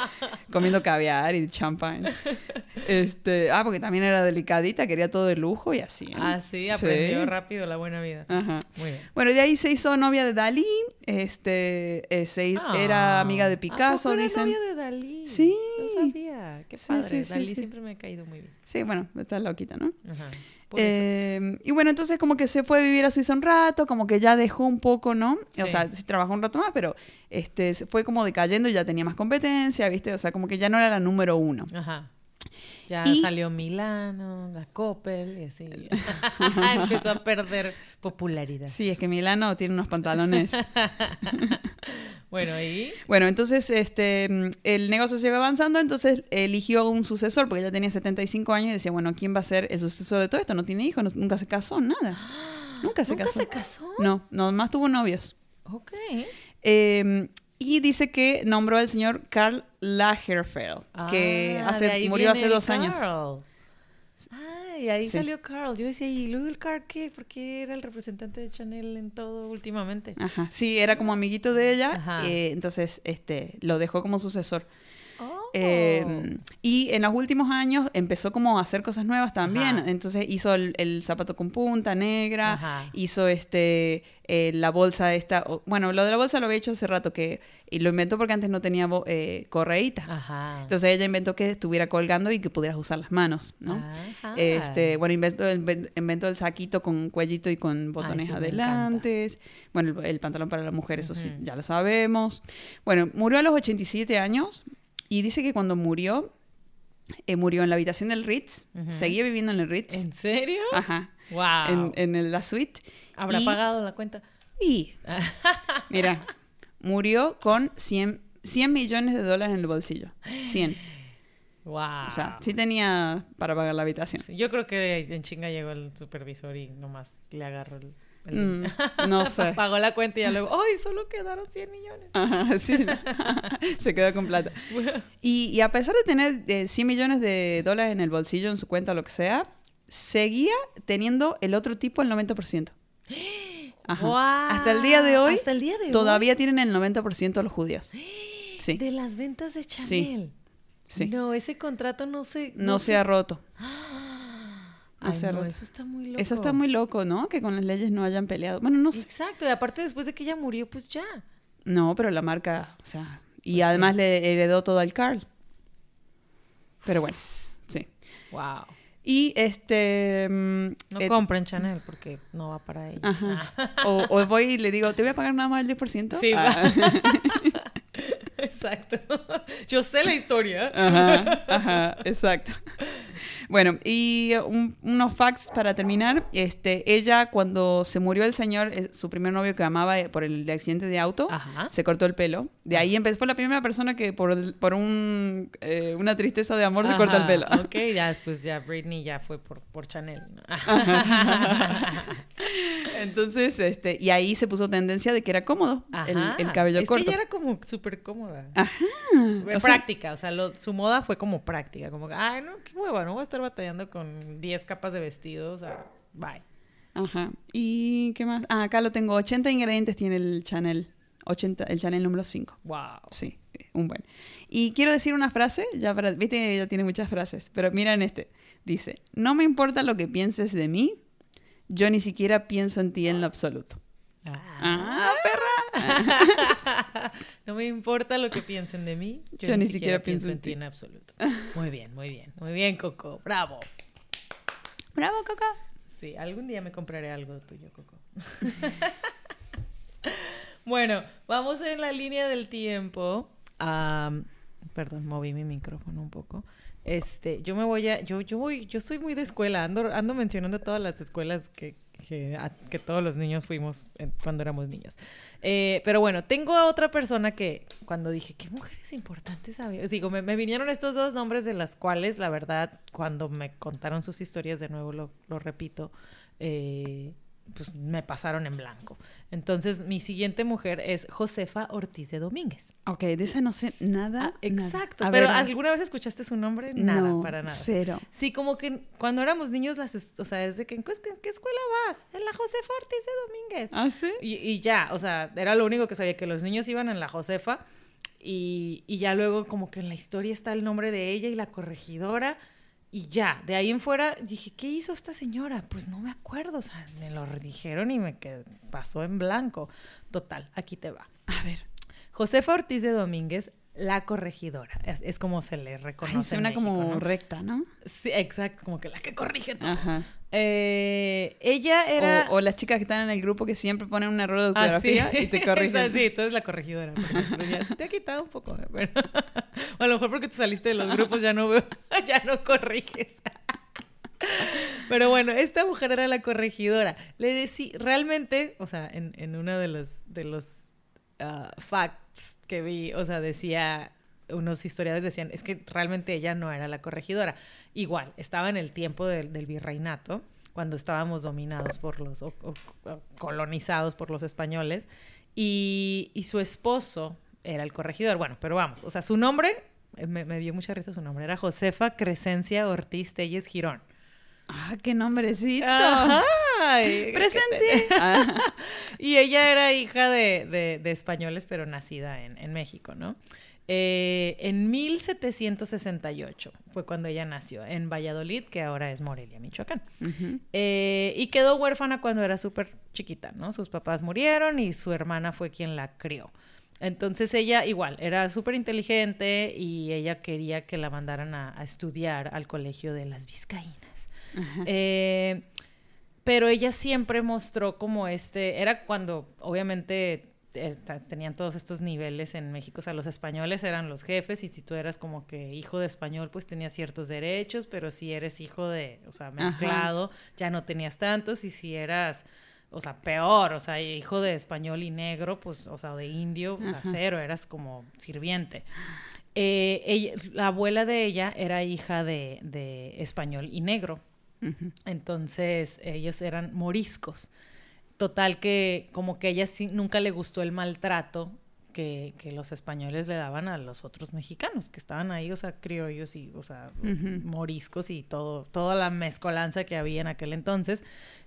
comiendo caviar y champán. Este, ah, porque también era delicadita, quería todo de lujo y así. ¿no? Ah, sí, aprendió Sí. rápido la buena vida. Ajá. Muy bien. Bueno, de ahí se hizo novia de Dalí, este, eh, se era Ah, amiga de ¿a Picasso, poco era dicen. novia de Dalí? Sí. No sabía. Qué padre. sí, sí, Dalí siempre me ha caído muy bien. Sí, bueno, está loquita, ¿no? Ajá. Eh, y bueno, entonces como que se fue a vivir a Suiza un rato, como que ya dejó un poco, ¿no? O sea, sí trabajó un rato más, pero este, fue como decayendo y ya tenía más competencia, ¿viste? O sea, como que ya no era la número uno. Ajá. Ya Y- salió Milano, la Coppel y así. Empezó a perder popularidad. Sí, es que Milano tiene unos pantalones. Bueno, ¿y? bueno, entonces este, el negocio siguió avanzando, entonces eligió un sucesor, porque ella tenía 75 años y decía, bueno, ¿quién va a ser el sucesor de todo esto? No tiene hijos, no- nunca se casó, nada. Nunca se ¿Nunca casó. se casó? No, nomás tuvo novios. Ok. Eh, y dice que nombró al señor Karl Lagerfeld, que Ah, hace- murió hace dos años. Carl. Ah, y ahí Sí. salió Carl. Yo decía, ¿y luego el Carl qué? Porque era el representante de Chanel en todo últimamente. Ajá. Sí, era como amiguito de ella, Ajá. eh, entonces este, lo dejó como sucesor. Eh, y en los últimos años empezó como a hacer cosas nuevas también. Ajá. Entonces hizo el, el zapato con punta negra, Ajá. hizo este eh, la bolsa esta. Bueno, lo de la bolsa lo había hecho hace rato que y lo inventó porque antes no tenía eh, correíta. Ajá. Entonces ella inventó que estuviera colgando y que pudieras usar las manos, ¿no? Ajá. Este, bueno, inventó el, inventó el saquito con cuellito y con botones sí, adelantes. Bueno, el, el pantalón para la mujer, eso sí, ya lo sabemos. Bueno, murió a los 87 años y dice que cuando murió, eh, murió en la habitación del Ritz, seguía viviendo en el Ritz. ¿En serio? Ajá. Wow. En, en el- la suite. ¿Habrá y- pagado la cuenta? Y, mira, murió con 100, 100 millones de dólares en el bolsillo. 100. Wow. O sea, sí tenía para pagar la habitación. Sí, Yo creo que en chinga llegó el supervisor y nomás le agarró el... Mm, no sé. Pagó la cuenta y ya luego, ¡ay, solo quedaron 100 millones! Ajá, sí. Se quedó con plata. Y, y a pesar de tener eh, 100 millones de dólares en el bolsillo, en su cuenta lo que sea, seguía teniendo el otro tipo el 90%. Ajá. Guau, Hasta el día de hoy, Hasta el día de todavía tienen el 90% los judíos. hoy. Sí, De las ventas de Sí. Chanel. sí. No, ese contrato no se... No se ha roto. Ay, no, eso está muy loco. Eso está muy loco, ¿no? Que con las leyes no hayan peleado. Bueno, no sé. Exacto, y aparte después de que ella murió, pues ya. No, pero la marca, o sea, y Pues además le heredó todo al Carl. Pero bueno, sí. Wow. Y este... mm, No eh, compren Chanel porque no va para ella. Ajá. O, o voy y le digo, ¿te voy a pagar nada más el 10%? Sí, Ah. Exacto. Yo sé la historia. Ajá, ajá, exacto. Bueno, y un- unos facts para terminar. Este, ella, cuando se murió el señor, eh, su primer novio que amaba eh, por el accidente de auto, Ajá. se cortó el pelo. De ahí empezó, fue la primera persona que por, por un, eh, una tristeza de amor se corta el pelo. Ok, ya después ya Britney ya fue por, por Chanel. Entonces, este, y ahí se puso tendencia de que era cómodo el, el cabello es corto. que ella era como súper cómoda. Ajá. Fue o sea- práctica, o sea, lo- su moda fue como práctica, como ay, no, qué hueva, no voy a estar batallando con 10 capas de vestido, o sea, bye. Ajá. ¿Y qué más? Ah, acá lo tengo. 80 ingredientes tiene el Chanel. 80, el Chanel número 5. Wow. Sí, un buen. Y quiero decir una frase, ya para, viste, ella tiene muchas frases, pero miren este. Dice, no me importa lo que pienses de mí, yo ni siquiera pienso en ti en lo absoluto. Ah, perra. no me importa lo que piensen de mí, yo, ni, siquiera, pienso en ti en absoluto. Muy bien, muy bien, muy bien, Coco, bravo. Bravo, Coco. Sí, algún día me compraré algo tuyo, Coco. bueno, vamos en la línea del tiempo. Perdón, moví mi micrófono un poco. Este, yo me voy a, yo, yo voy, yo soy muy de escuela, ando, ando mencionando todas las escuelas que, que, todos los niños fuimos cuando éramos niños. Eh, pero bueno, tengo a otra persona que cuando dije, ¿qué mujeres importantes había? Digo, me, me vinieron estos dos nombres de las cuales, la verdad, cuando me contaron sus historias, de nuevo lo, lo repito, eh, pues me pasaron en blanco. Entonces, mi siguiente mujer es Josefa Ortiz de Domínguez. Ok, de esa no sé nada. Ah, exacto. Pero ver, ¿alguna vez escuchaste su nombre? Nada, no, para nada. Cero. Sí, como que cuando éramos niños, las, o sea, es de que, ¿en qué, en qué escuela vas? En la Josefa Ortiz de Domínguez. ¿Ah, sí? Y, y ya, o sea, era lo único que sabía, que los niños iban en la Josefa y, y ya luego como que en la historia está el nombre de ella y la corregidora y ya, de ahí en fuera dije, ¿qué hizo esta señora? Pues no me acuerdo, o sea, me lo dijeron y me quedé, pasó en blanco. Total, aquí te va. A ver. Josefa Ortiz de Domínguez, la corregidora, es, es como se le reconoce. Ay, en suena México, como ¿no? recta, ¿no? Sí, exacto, como que la que corrige todo. Ajá. Eh, ella era... O, o las chicas que están en el grupo que siempre ponen un error de Ah, sí. ortografía y te corrigen. Sí, tú eres la corregidora. Ya se te ha quitado un poco. Pero- o a lo mejor porque te saliste de los grupos ya no veo, ya no corriges. Pero bueno, esta mujer era la corregidora. Le decía, realmente, o sea, en, en uno de los, de los ah, facts que vi, o sea, decía, unos historiadores decían, es que realmente ella no era la corregidora. Igual, estaba en el tiempo del, virreinato, cuando estábamos dominados por los, o, colonizados por los españoles, y, su esposo era el corregidor. Bueno, pero vamos, o sea, su nombre, me, me dio mucha risa su nombre, era Josefa Crescencia Ortiz Telles Girón. Ah, qué nombrecito. Ay, Presente. Ah, y ella era hija de, de- de españoles, pero nacida en, en México, ¿no? Eh, en 1768 fue cuando ella nació, en Valladolid, que ahora es Morelia, Michoacán. Eh, y quedó huérfana cuando era súper chiquita, ¿no? Sus papás murieron y su hermana fue quien la crió. Entonces ella igual, era súper inteligente y ella quería que la mandaran a, a estudiar al colegio de las Vizcaínas. Eh, pero ella siempre mostró como este, era cuando obviamente eh, tenían todos estos niveles en México, o sea, los españoles eran los jefes y si tú eras como que hijo de español, pues tenías ciertos derechos, pero si eres hijo de, o sea, mezclado, ya no tenías tantos y si eras... O sea, peor, o sea, hijo de español y negro, pues, o sea, de indio, o sea, cero, eras como sirviente. Eh, ella- la abuela de ella era hija de, de español y negro. Entonces, ellos eran moriscos. Total que como que a ella sí, nunca le gustó el maltrato que, que los españoles le daban a los otros mexicanos, que estaban ahí, o sea, criollos y, o sea, moriscos y todo, toda la mezcolanza que había en aquel entonces.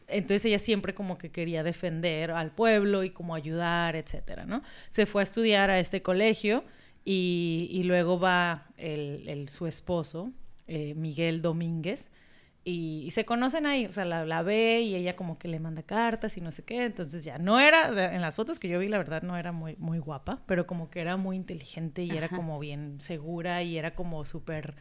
Entonces ella siempre como que quería defender al pueblo y como ayudar, etcétera, ¿no? Se fue a estudiar a este colegio y, y luego va el, el- su esposo, eh, Miguel Domínguez, y, y se conocen ahí, o sea, la, la ve y ella como que le manda cartas y no sé qué, entonces ya no era, en las fotos que yo vi la verdad no era muy, muy guapa, pero como que era muy inteligente y era como bien segura y era como súper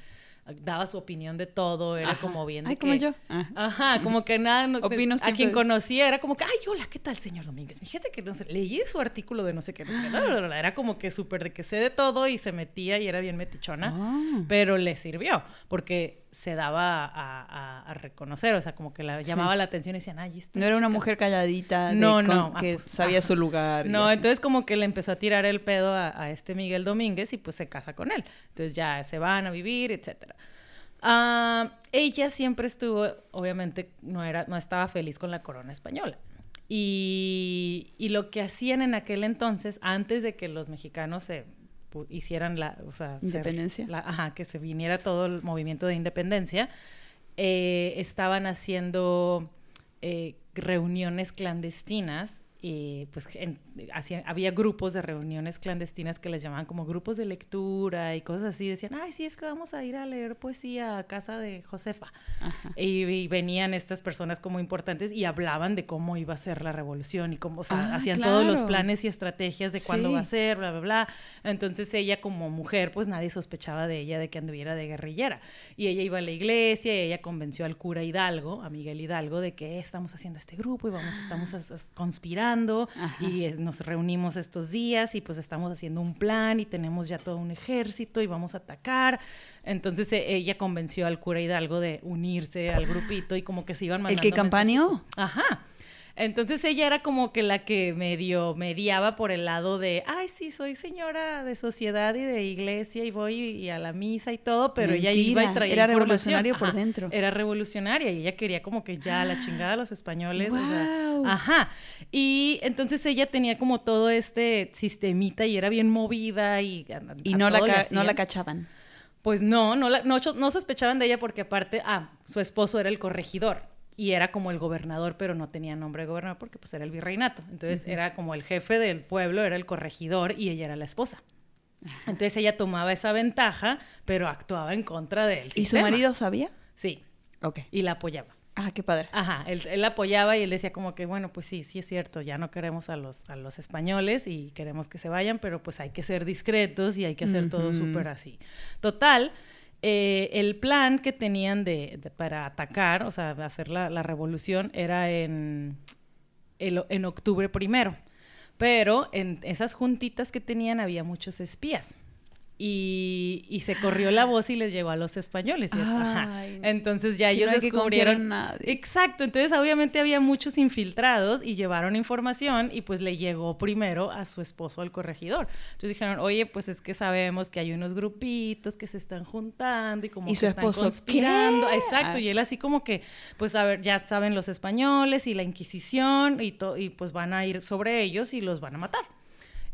daba su opinión de todo, era Ajá. como bien de Ay, como yo. Ajá. Ajá, como que nada, no- Opino a quien conocía era como que, ay, hola, ¿qué tal, señor Domínguez? Fíjate que no sé, leí su artículo de no sé qué, no sé qué, bla, bla, bla. era como que súper de que sé de todo y se metía y era bien metichona, Ah. pero le sirvió, porque se daba a, a- a reconocer, o sea, como que la llamaba Sí. la atención y decían, ay, esta No era una chica". mujer calladita de- No, con- no, ah, que pues, sabía su lugar. No, entonces como que le empezó a tirar el pedo a, a este Miguel Domínguez y pues se casa con él. Entonces ya se van a vivir, etcétera. Ah, ella siempre estuvo, obviamente no era, no estaba feliz con la corona española. Y, y lo que hacían en aquel entonces, antes de que los mexicanos se hicieran la, o sea, ser- Independencia. la- ajá, que se viniera todo el movimiento de independencia, eh, estaban haciendo eh, reuniones clandestinas y pues en- había grupos de reuniones clandestinas que les llamaban como grupos de lectura y cosas así. Decían, ay, sí, es que vamos a ir a leer poesía a casa de Josefa. Y, y venían estas personas como importantes y hablaban de cómo iba a ser la revolución y cómo, o sea, Ah, hacían todos los claro. planes y estrategias de cuándo Sí. va a ser, bla, bla, bla. Entonces ella como mujer, pues nadie sospechaba de ella de que anduviera de guerrillera. Y ella iba a la iglesia y ella convenció al cura Hidalgo, a Miguel Hidalgo, de que "Eh, estamos haciendo este grupo y vamos, estamos as- as- Ajá. y es- nos reunimos estos días y pues estamos haciendo un plan y tenemos ya todo un ejército y vamos a atacar. Entonces e- ella convenció al cura Hidalgo de unirse al grupito y como que se iban ¿El mandando que campaneó? mensajitos. Ajá. Entonces ella era como que la que medio mediaba por el lado de, ay, sí, soy señora de sociedad y de iglesia y voy y a la misa y todo, pero ella iba y traía era información. revolucionario por dentro. Era revolucionaria y ella quería como que ya la chingada a los españoles. o sea, Guau. ajá. Y entonces ella tenía como todo este sistemita y era bien movida y... a- Y a no la, ca- no la cachaban. Pues no, no, la- no, no sospechaban de ella porque aparte, ah, su esposo era el corregidor y era como el gobernador, pero no tenía nombre de gobernador porque pues era el virreinato. Entonces era como el jefe del pueblo, era el corregidor y ella era la esposa. Entonces ella tomaba esa ventaja, pero actuaba en contra del ¿Y su marido sabía? Sí, Ok. y la apoyaba. Ah, qué padre. Ajá, él, él apoyaba y él decía como que, bueno, pues sí, sí es cierto, ya no queremos a los, a los españoles y queremos que se vayan, pero pues hay que ser discretos y hay que hacer todo súper así. Total, eh, el plan que tenían de, para atacar, o sea, hacer la, la revolución, era en, el- en octubre primero. Pero en esas juntitas que tenían había muchos espías. Y, y se corrió la voz y les llegó a los españoles. Entonces ya ellos no descubrieron. nadie. Exacto. Entonces, obviamente había muchos infiltrados y llevaron información y pues le llegó primero a su esposo al corregidor. Entonces dijeron, oye, pues es que sabemos que hay unos grupitos que se están juntando y como ¿Y que su están esposo, conspirando. qué? Exacto. Ah. Y él así como que, pues a ver, ya saben los españoles y la Inquisición y, y pues van a ir sobre ellos y los van a matar.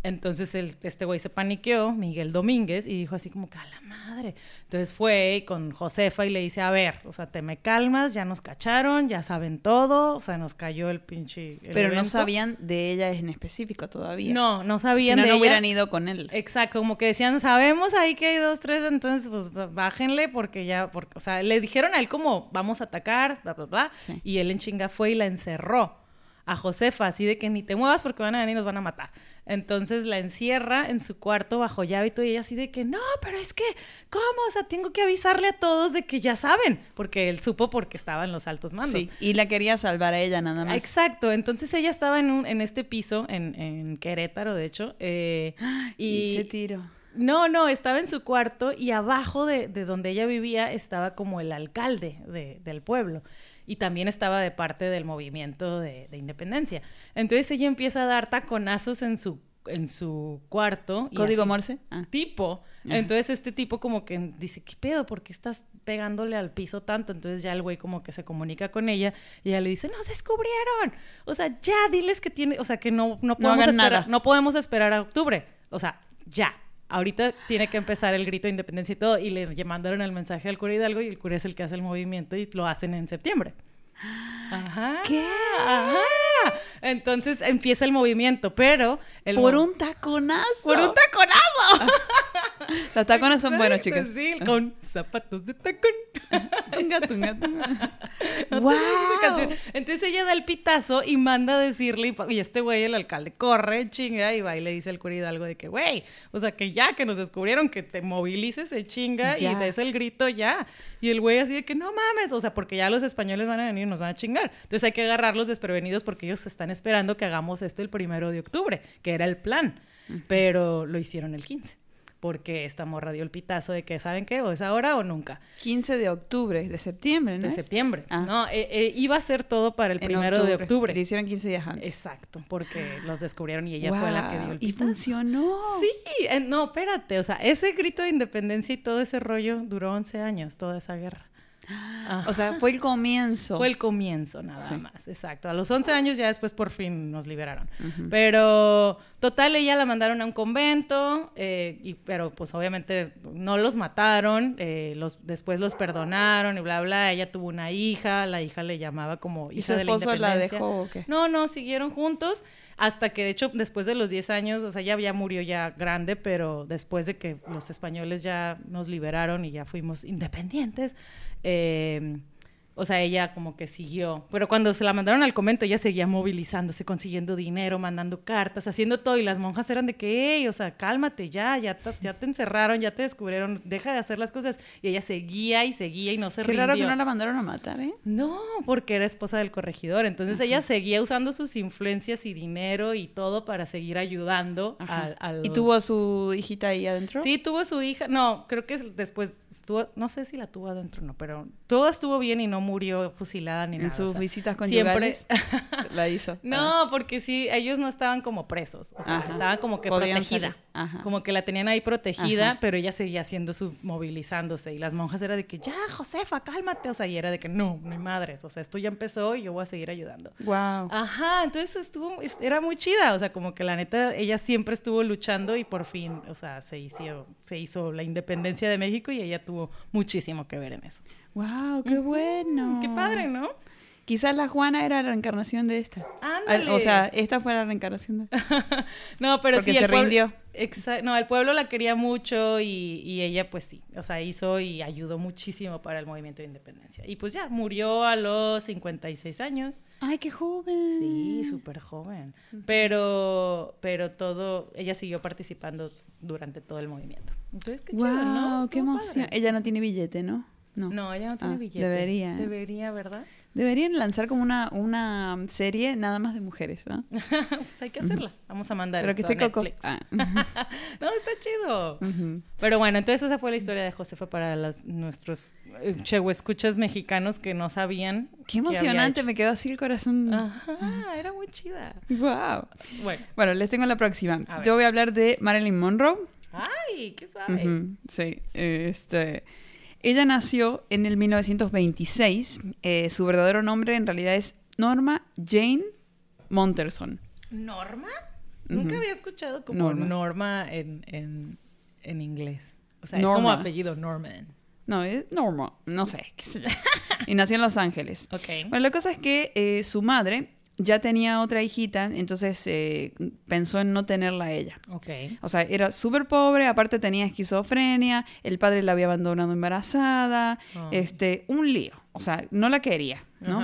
Entonces el, este güey se paniqueó, Miguel Domínguez, y dijo así como que a la madre. Entonces fue con Josefa y le dice, a ver, o sea, te me calmas, ya nos cacharon, ya saben todo, o sea, nos cayó el pinche... el Pero no evento". sabían de ella en específico todavía. No, no si sabían no, de no ella. hubieran ido con él. Exacto, como que decían, sabemos ahí que hay dos, tres, entonces pues bájenle porque ya, porque, o sea, le dijeron a él como vamos a atacar, bla, bla, bla, Sí. y él en chinga fue y la encerró a Josefa, así de que ni te muevas porque van a venir y nos van a matar. Entonces la encierra en su cuarto bajo llave y todo, y ella así de que, no, pero es que, ¿cómo? O sea, tengo que avisarle a todos de que ya saben, porque él supo porque estaba en los altos mandos. Sí, y la quería salvar a ella nada más. Exacto, entonces ella estaba en, un, en este piso, en, en Querétaro, de hecho, eh, Y y se tiro. no, no, estaba en su cuarto y abajo de, de donde ella vivía estaba como el alcalde de- del pueblo y también estaba de parte del movimiento de, de independencia. Entonces ella empieza a dar taconazos en su, en su cuarto. y ¿Código así, Morse? Ah. Tipo. Entonces este tipo como que dice, ¿qué pedo? ¿Por qué estás pegándole al piso tanto? Entonces ya el güey como que se comunica con ella y ella le dice, nos descubrieron. O sea, ya diles que tiene, o sea, que no, no podemos hagan esperar, nada. no podemos esperar a octubre. O sea, ya. Ahorita tiene que empezar el grito de independencia y todo. Y le mandaron el mensaje al cura Hidalgo y el cura es el que hace el movimiento y lo hacen en septiembre. Ajá. ¿Qué? Ajá. Entonces empieza el movimiento, pero... El Por un taconazo. por un taconazo. Los tacones son buenos, chicas. Sí, con zapatos de tacón. Tunga, tunga, tunga. ¿No te ¡Guau! sabes esa canción? Entonces ella da el pitazo y manda a decirle, y este güey, el alcalde, corre, chinga, y va y le dice al cura Hidalgo de que, güey, o sea, que ya, que nos descubrieron, que te movilices, se chinga Ya. y des el grito ya. Y el güey así de que, no mames, o sea, porque ya los españoles van a venir y nos van a chingar. Entonces hay que agarrarlos desprevenidos porque ellos están esperando que hagamos esto el primero de octubre, que era el plan. Pero lo hicieron el 15. Porque esta morra dio el pitazo de que, ¿saben qué? O es ahora o nunca. 15 de octubre, de septiembre, ¿no? De es? septiembre. Ah. No, eh, eh, iba a ser todo para el En primero de octubre. Lo hicieron 15 días antes. Exacto, porque los descubrieron y ella fue la que dio el y pitazo. funcionó. Sí, eh, no, espérate, o sea, ese grito de independencia y todo ese rollo duró 11 años, toda esa guerra. O sea, fue el comienzo. Fue el comienzo nada Sí. más, exacto. A los 11 años ya después por fin nos liberaron. Pero total, ella la mandaron a un convento, eh, y, pero pues obviamente no los mataron, eh, los, después los perdonaron y bla, bla. Ella tuvo una hija, la hija le llamaba como hija ¿Y su de la esposo la dejó o qué? No, no, siguieron juntos hasta que de hecho después de los 10 años, o sea, ella ya murió ya grande, pero después de que los españoles ya nos liberaron y ya fuimos independientes, eh, o sea, ella como que siguió. Pero cuando se la mandaron al convento, ella seguía movilizándose, consiguiendo dinero, mandando cartas, haciendo todo. Y las monjas eran de que, "Ey, o sea, cálmate ya, ya te, ya te encerraron, ya te descubrieron, deja de hacer las cosas. Y ella seguía y seguía y no se Qué raro que rindió. no la mandaron a matar, ¿eh? No, porque era esposa del corregidor. Entonces ella seguía usando sus influencias y dinero y todo para seguir ayudando a, a ¿Y los- tuvo a su hijita ahí adentro? Sí, tuvo su hija. No, creo que es- después estuvo, no sé si la tuvo adentro o no, pero todo estuvo bien y no murió fusilada ni En nada. sus o sea, visitas siempre- la hizo. No, porque sí, ellos no estaban como presos, o sea, Ajá. estaban como que Podían protegida. Ajá. Como que la tenían ahí protegida, Ajá. pero ella seguía haciendo su movilizándose y las monjas era de que, "Ya, Josefa, cálmate", o sea, y era de que, "No, no hay madres, o sea, esto ya empezó y yo voy a seguir ayudando." Wow. Ajá, entonces estuvo, es- era muy chida, o sea, como que la neta, ella siempre estuvo luchando y por fin, o sea, se hizo, se hizo la independencia de México y ella tuvo muchísimo que ver en eso. Wow, qué bueno. Qué padre, ¿no? Quizás la Juana era la reencarnación de esta. Ándale. Al- O sea, esta fue la reencarnación de no, pero Porque sí, se rindió. Exa- no, el pueblo la quería mucho y, y ella pues sí, o sea, hizo y ayudó muchísimo para el movimiento de independencia. Y pues ya, murió a los 56 años. Ay, qué joven. Sí, súper joven. Pero, pero todo, ella siguió participando durante todo el movimiento. Entonces, qué Wow, chido, ¿no? qué emoción. padre. Ella no tiene billete, ¿no? No. No, ella no tiene Ah, billete. debería. Debería, ¿verdad? Deberían lanzar como una, una serie nada más de mujeres, ¿no? pues hay que hacerla. Vamos a mandar Pero que esto a esté Coco. Netflix. Ah. no, está chido. Pero bueno, entonces esa fue la historia de Josefa para los, nuestros eh, escuchas mexicanos que no sabían. Qué emocionante, me quedó así el corazón. Ajá, era muy chida. Wow. Bueno. Bueno, les tengo la próxima. A. Yo voy a hablar de Marilyn Monroe. Ay, qué suave. Ujú, Sí, este, ella nació en el 1926. Eh, su verdadero nombre en realidad es Norma Jane Monterson. ¿Norma? Nunca había escuchado como Norma. Norma, en, en, en inglés. O sea, es como apellido Norman. No, es Norma, no sé. y nació en Los Ángeles. Ok. Bueno, la cosa es que eh, su madre ya tenía otra hijita, entonces eh, pensó en no tenerla a ella. Ok. O sea, era súper pobre, aparte tenía esquizofrenia, el padre la había abandonado embarazada, este, un lío. O sea, no la quería, ¿no?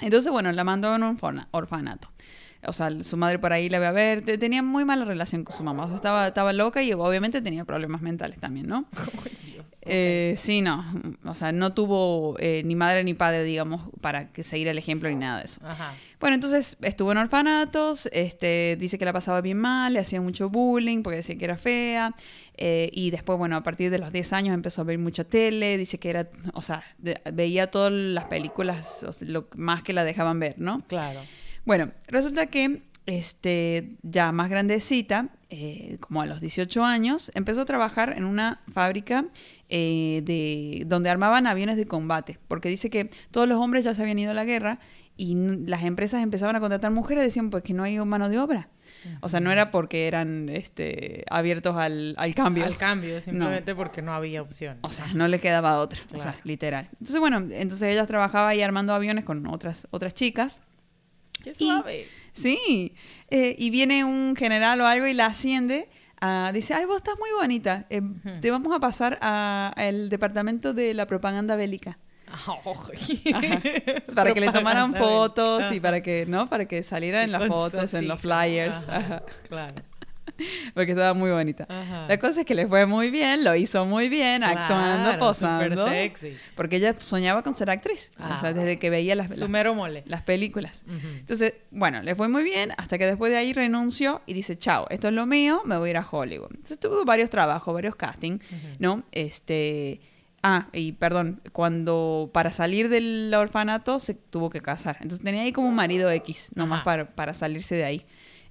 Entonces, bueno, la mandó en un orfana- orfanato. O sea, su madre por ahí la ve a ver. te- Tenía muy mala relación con su mamá. O sea, estaba, estaba loca y obviamente tenía problemas mentales también, ¿no? Eh, sí, no. O sea, no tuvo eh, ni madre ni padre, digamos, para que seguir el ejemplo ni nada de eso. Ajá. Bueno, entonces estuvo en orfanatos, este, dice que la pasaba bien mal, le hacía mucho bullying porque decía que era fea, eh, y después, bueno, a partir de los 10 años empezó a ver mucha tele, dice que era, o sea, de- veía todas las películas, o sea, lo más que la dejaban ver, ¿no? Claro. Bueno, resulta que este, ya más grandecita, eh, como a los 18 años, empezó a trabajar en una fábrica eh, de, donde armaban aviones de combate, porque dice que todos los hombres ya se habían ido a la guerra y las empresas empezaban a contratar mujeres, decían pues que no hay mano de obra. O sea, no era porque eran este, abiertos al, al cambio. Al cambio, simplemente porque no había opción. O sea, no le quedaba otra, o sea, literal. Entonces, bueno, entonces ella trabajaba ahí armando aviones con otras, otras chicas. Qué y- suave. Sí, eh, y viene un general o algo y la asciende ah, dice, ay, vos estás muy bonita, eh, te vamos a pasar a- al departamento de la propaganda bélica. Ajá. Para que le tomaran fotos y para que, ¿no? Para que salieran en las fotos, en los flyers. Ajá. Claro. Porque estaba muy bonita. Ajá. La cosa es que le fue muy bien, lo hizo muy bien, actuando, Claro, posando. súper sexy. Porque ella soñaba con ser actriz. o sea, Ah. desde que veía las, mole. las películas. Entonces, bueno, le fue muy bien hasta que después de ahí renunció y dice, chao, esto es lo mío, me voy a ir a Hollywood. Entonces tuvo varios trabajos, varios castings, ¿no? Este... Ah, y perdón, cuando para salir del orfanato se tuvo que casar. Entonces tenía ahí como un marido X, nomás para, para salirse de ahí.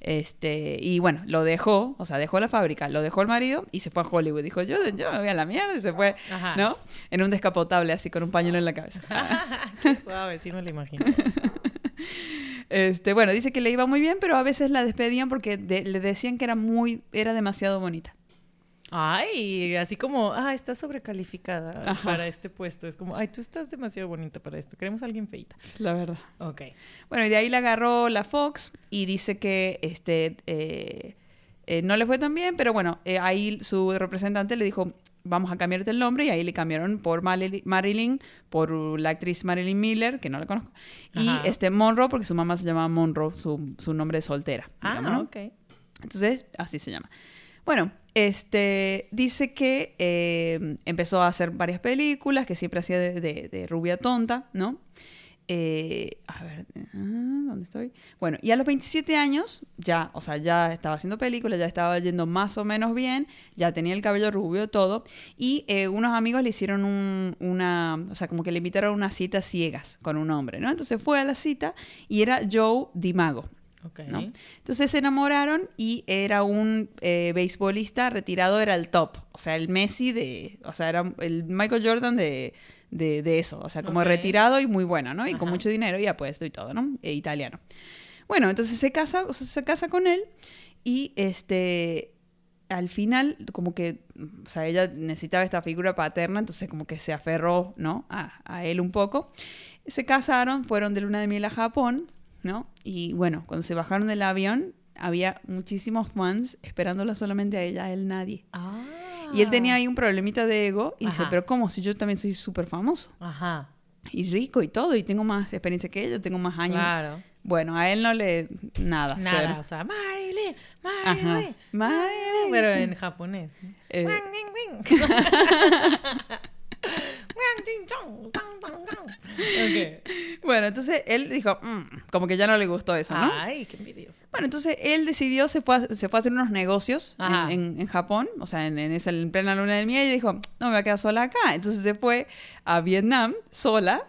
Este, y bueno, lo dejó, o sea, dejó la fábrica, lo dejó el marido y se fue a Hollywood. Dijo, yo, yo me voy a la mierda y se fue, Ajá. ¿no? En un descapotable así con un pañuelo en la cabeza. Qué suave, sí me lo imagino. Este, bueno, dice que le iba muy bien, pero a veces la despedían porque de- le decían que era muy, era demasiado bonita. Ay, así como, ah, estás sobrecalificada Ajá. para este puesto. Es como, ay, tú estás demasiado bonita para esto. Queremos a alguien feita. La verdad. Ok. Bueno, y de ahí la agarró la Fox y dice que este eh, eh, no le fue tan bien, pero bueno, eh, ahí su representante le dijo, vamos a cambiarte el nombre, y ahí le cambiaron por Marily- Marilyn, por la actriz Marilyn Miller, que no la conozco, y este Monroe, porque su mamá se llama Monroe, su, su nombre de soltera. digamos, Ah, ¿no? ok. Entonces, así se llama. Bueno, este dice que eh, empezó a hacer varias películas, que siempre hacía de, de- rubia tonta, ¿no? Eh, a ver, ah, ¿dónde estoy? Bueno, y a los 27 años, ya, o sea, ya estaba haciendo películas, ya estaba yendo más o menos bien, ya tenía el cabello rubio, todo, y eh, unos amigos le hicieron un- una, o sea, como que le invitaron a una cita ciegas con un hombre, ¿no? Entonces fue a la cita y era Joe Dimago. Ok. ¿no? Entonces se enamoraron y era un eh, beisbolista retirado, era el top, o sea, el Messi de, o sea, era el Michael Jordan de, de, de eso, o sea, como retirado y muy bueno, ¿no? Y con mucho dinero y apuesto y todo, ¿no? E italiano. Bueno, entonces se casa, o sea, se casa con él y este, al final, como que, o sea, ella necesitaba esta figura paterna, entonces como que se aferró, ¿no? A, a él un poco. Se casaron, fueron de luna de miel a Japón, ¿no? Y bueno, cuando se bajaron del avión, había muchísimos fans esperándola solamente a ella, a él nadie. Ah. Y él tenía ahí un problemita de ego y dice, Ajá. pero ¿cómo? Si yo también soy súper famoso Ajá. y rico y todo y tengo más experiencia que ella, tengo más años. Claro. Bueno, a él no le... Nada, Nada, o sea, Marilyn. Marilyn. Marilyn. Pero en japonés. Eh, Wang, wing, wing. Wang, ching, chong, tang, tang, tang. Ok. Bueno, entonces él dijo, "Mm", como que ya no le gustó eso, ¿no? Ay, qué envidioso. Bueno, entonces él decidió, se fue a, se fue a hacer unos negocios en, en- en Japón, o sea, en, en esa en plena luna del miel, y dijo, no me voy a quedar sola acá. Entonces se fue a Vietnam sola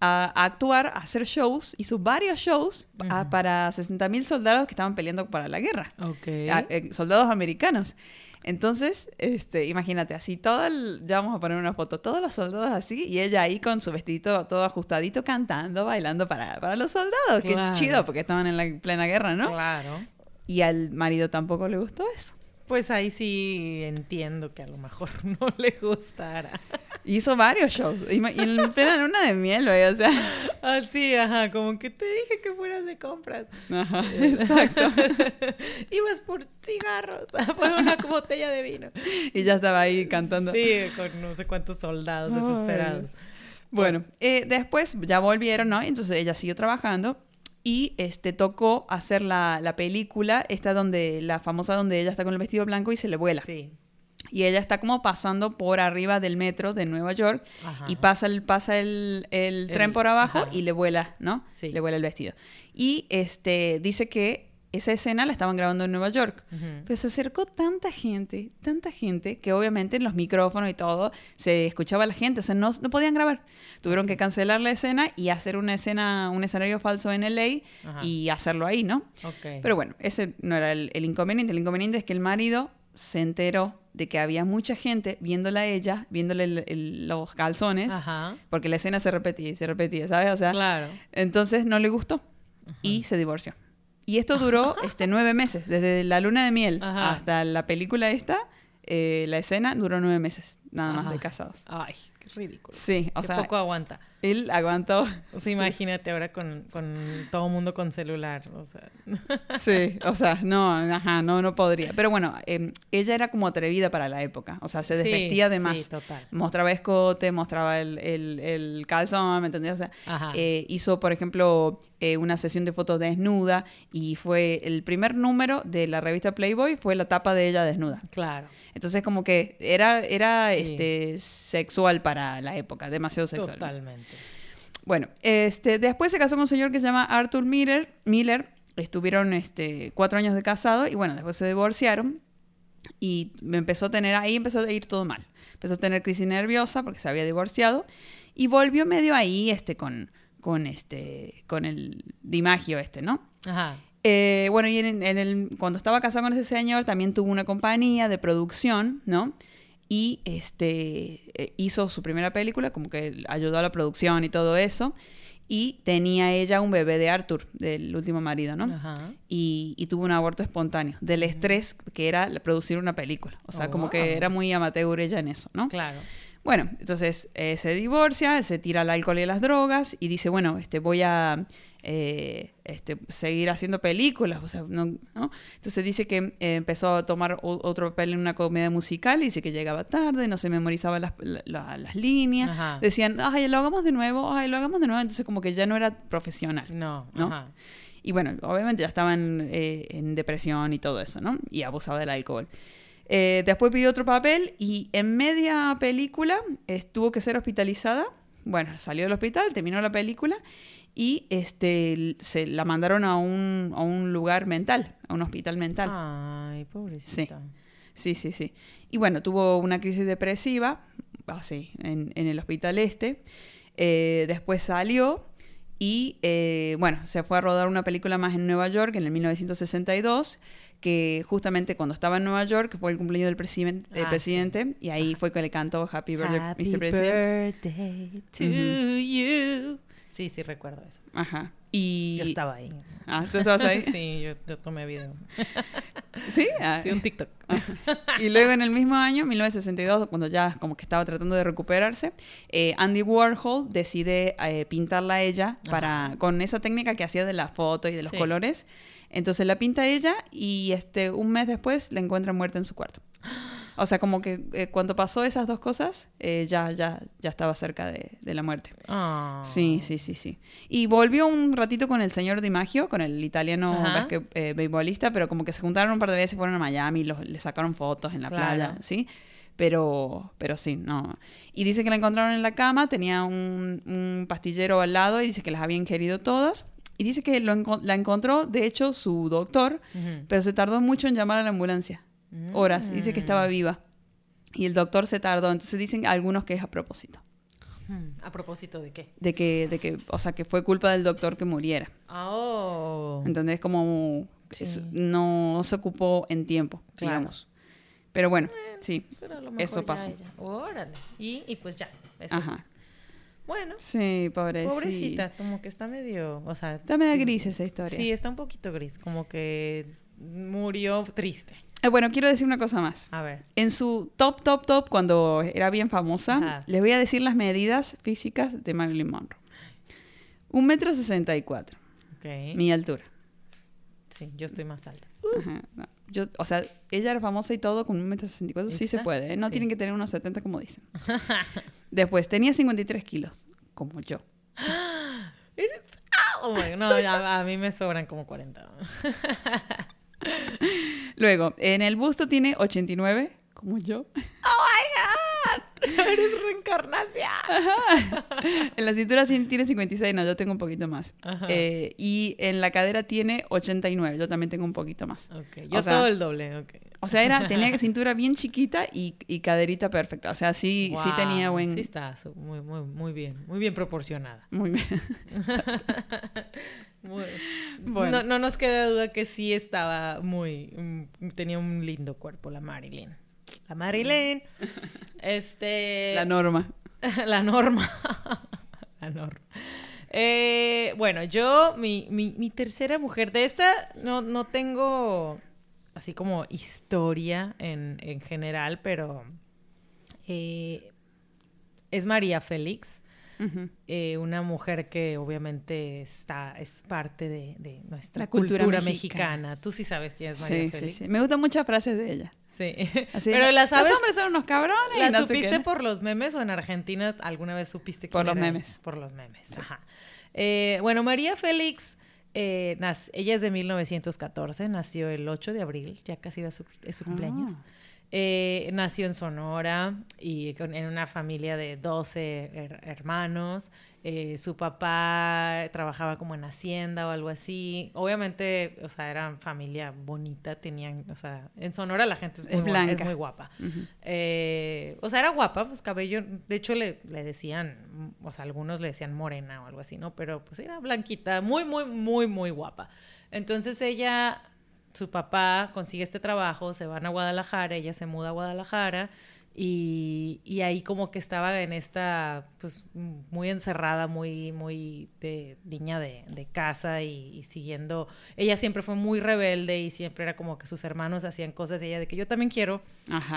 a, actuar, a hacer shows, hizo varios shows a- para 60.000 soldados que estaban peleando para la guerra, Ok. a- eh, soldados americanos. Entonces, este, imagínate, así todo el, ya vamos a poner una foto, todos los soldados así, y ella ahí con su vestidito todo ajustadito, cantando, bailando para, para los soldados. Claro. Qué chido, porque estaban en la plena guerra, ¿no? Claro. Y al marido tampoco le gustó eso. Pues ahí sí entiendo que a lo mejor no le gustara. Hizo varios shows. Y, en plena luna de miel, güey, o sea. Ah, sí, ajá, como que te dije que fueras de compras. Ajá, exacto. Ibas por cigarros, por una botella de vino. Y ya estaba ahí cantando. Sí, con no sé cuántos soldados Ay. desesperados. Bueno, eh, después ya volvieron, ¿no? Entonces ella siguió trabajando y este tocó hacer la, la película, esta donde, la famosa donde ella está con el vestido blanco y se le vuela. Sí. Y ella está como pasando por arriba del metro de Nueva York Ajá. y pasa el, pasa el, el El- tren por abajo ajá. y le vuela, ¿no? Sí. Le vuela el vestido. Y este dice que esa escena la estaban grabando en Nueva York. Pero se acercó tanta gente, tanta gente, que obviamente en los micrófonos y todo se escuchaba a la gente, o sea, no, no podían grabar. Tuvieron que cancelar la escena y hacer una escena, un escenario falso en LA Ajá. y hacerlo ahí, ¿no? Ok. Pero bueno, ese no era el, el inconveniente. El inconveniente es que el marido se enteró de que había mucha gente viéndola a ella, viéndole el- el- los calzones, Ajá. porque la escena se repetía y se repetía, ¿sabes? O sea, Claro. entonces no le gustó y se divorció. Y esto duró este, nueve meses, desde la luna de miel Ajá. hasta la película esta, eh, la escena duró nueve meses, nada más Ajá. de casados. Ay, qué ridículo. Sí, o Qué sea, poco aguanta. Él aguantó. O sea, imagínate ahora con, con todo mundo con celular. O sea. Sí, o sea, no, ajá, no, no podría. Pero bueno, eh, ella era como atrevida para la época. O sea, se Sí, desvestía de sí, más. total. Mostraba escote, mostraba el, el, el calzón, ¿me entendés? O sea, eh, hizo, por ejemplo, eh, una sesión de fotos desnuda y fue el primer número de la revista Playboy, fue la tapa de ella desnuda. Claro. Entonces, como que era, era Sí. este, sexual para la época, demasiado sexual. Totalmente. Bueno, este, después se casó con un señor que se llama Arthur Miller. Miller. Estuvieron este, cuatro años de casado y bueno, después se divorciaron y empezó a tener, ahí empezó a ir todo mal. Empezó a tener crisis nerviosa porque se había divorciado y volvió medio ahí este, con, con, este, con el dimagio este, ¿no? Ajá. Eh, bueno, y en, en el, cuando estaba casado con ese señor también tuvo una compañía de producción, ¿no? Y este, eh, hizo su primera película, como que ayudó a la producción y todo eso. Y tenía ella un bebé de Arthur, del último marido, ¿no? Ajá. Y, y tuvo un aborto espontáneo, del estrés que era producir una película. O sea, Oh, como wow. que era muy amateur ella en eso, ¿no? Claro. Bueno, entonces eh, se divorcia, se tira al alcohol y a las drogas y dice, bueno, este, voy a eh, este, seguir haciendo películas. O sea, no, ¿no? Entonces dice que eh, empezó a tomar otro papel en una comedia musical y dice que llegaba tarde, no se memorizaba las, la- la- las líneas. Ajá. Decían, ay, lo hagamos de nuevo, ay, lo hagamos de nuevo. Entonces como que ya no era profesional. No. ¿No? Ajá. Y bueno, obviamente ya estaba en, eh, en depresión y todo eso, ¿no? Y abusaba del alcohol. Eh, después pidió otro papel y en media película eh, tuvo que ser hospitalizada. Bueno, salió del hospital, terminó la película y este, se la mandaron a un, a un lugar mental, a un hospital mental. Ay, pobrecita. Sí, sí, sí. Y bueno, tuvo una crisis depresiva, así, en, en el hospital este. Eh, después salió y, eh, bueno, se fue a rodar una película más en Nueva York en el 1962, que justamente cuando estaba en Nueva York fue el cumpleaños del, del Ah, presidente y ahí fue que le cantó Happy Birthday, Happy Mr. President. birthday to you. Sí, sí, recuerdo eso. Ajá. Y... Yo estaba ahí. Ah, ¿tú estabas ahí? sí, yo, yo tomé video. ¿Sí? Ah, Sí, un TikTok. Y luego en el mismo año, 1962, cuando ya como que estaba tratando de recuperarse, eh, Andy Warhol decide eh, pintarla a ella para, con esa técnica que hacía de la foto y de los Sí. colores. Entonces la pinta a ella y este, un mes después la encuentra muerta en su cuarto. O sea, como que eh, cuando pasó esas dos cosas, eh, ya, ya, ya estaba cerca de, de la muerte. Ah. Sí, sí, sí, sí. Y volvió un ratito con el señor Di Maggio, con el italiano basque- eh, beisbolista, pero como que se juntaron un par de veces, fueron a Miami, los, le sacaron fotos en la Claro. playa, ¿sí? Pero, pero sí, no. Y dice que la encontraron en la cama, tenía un, un pastillero al lado y dice que las había ingerido todas. Y dice que lo la encontró, de hecho, su doctor, pero se tardó mucho en llamar a la ambulancia. Horas. Dice que estaba Mm. viva. Y el doctor se tardó. Entonces dicen algunos que es a propósito. Hmm, ¿A propósito de qué? De que, de que, o sea, que fue culpa del doctor que muriera. Oh. ¿Entendés? Como Sí. es- no se ocupó en tiempo, Claro. digamos. Pero bueno, sí. Pero Eso ella- Órale. Y, y pues ya. eso. Ajá. Bueno, Sí, pobrecita. pobrecita, como que está medio, o sea... Está media gris esa historia. Sí, está un poquito gris, como que murió triste. Eh, bueno, quiero decir una cosa más. A ver. En su top, top, top, cuando era bien famosa, Ajá. les voy a decir las medidas físicas de Marilyn Monroe. Un metro sesenta y cuatro, mi altura. Sí, yo estoy más alta. Ajá, no. Yo, o sea, ella era famosa y todo con un metro sesenta y cuatro. Sí se puede, ¿eh? No sí. tienen que tener unos 70 como dicen. Después, tenía 53 kilos, como yo. Ah, oh no, a mí me sobran como 40. Luego, en el busto tiene 89, como yo. ¡Oh, my God! ¡Eres reencarnación! En la cintura tiene 56, no, yo tengo un poquito más. Eh, y en la cadera tiene 89, yo también tengo un poquito más. Yo O sea, todo el doble, ok. O sea, era, tenía cintura bien chiquita y, y caderita perfecta. O sea, sí, sí tenía buen... Sí está muy, muy, muy bien, muy bien proporcionada. Muy bien. Bueno. No, no nos queda duda que sí estaba muy... mm, tenía un lindo cuerpo la Marilyn. La Marilyn. Este... La norma. La norma. La norma. Eh, bueno, yo, mi, mi, mi tercera mujer, de esta no, no tengo así como historia en, en general, pero eh, es María Félix. Eh, una mujer que obviamente está, es parte de, de nuestra cultura, mexicana. Tú sí sabes quién es María sí, Sí, sí, Me gustan muchas frases de ella. Sí. Pero las sabes. Los hombres son unos cabrones. ¿La supiste por los memes o en Argentina alguna vez supiste Por los memes. Por los memes. Ajá. Eh, bueno, María Félix, eh, ella es de 1914, nació el 8 de abril, ya casi es su, su cumpleaños. Ah. Eh, nació en Sonora y en una familia de 12 hermanos. Eh, su papá trabajaba como en Hacienda o algo así. Obviamente, o sea, eran familia bonita, tenían, o sea, en Sonora la gente es muy, es muy guapa. Eh, o sea, era guapa, pues cabello, de hecho le, le, decían, o sea, algunos le decían morena o algo así, ¿no? Pero pues era blanquita, muy, muy, muy, muy guapa. Entonces ella su papá consigue este trabajo, se van a Guadalajara, ella se muda a Guadalajara y, y, ahí como que estaba en esta, pues muy encerrada, muy, muy de niña de, de casa y, siguiendo, ella siempre fue muy rebelde y siempre era como que sus hermanos hacían cosas y ella de que yo también quiero.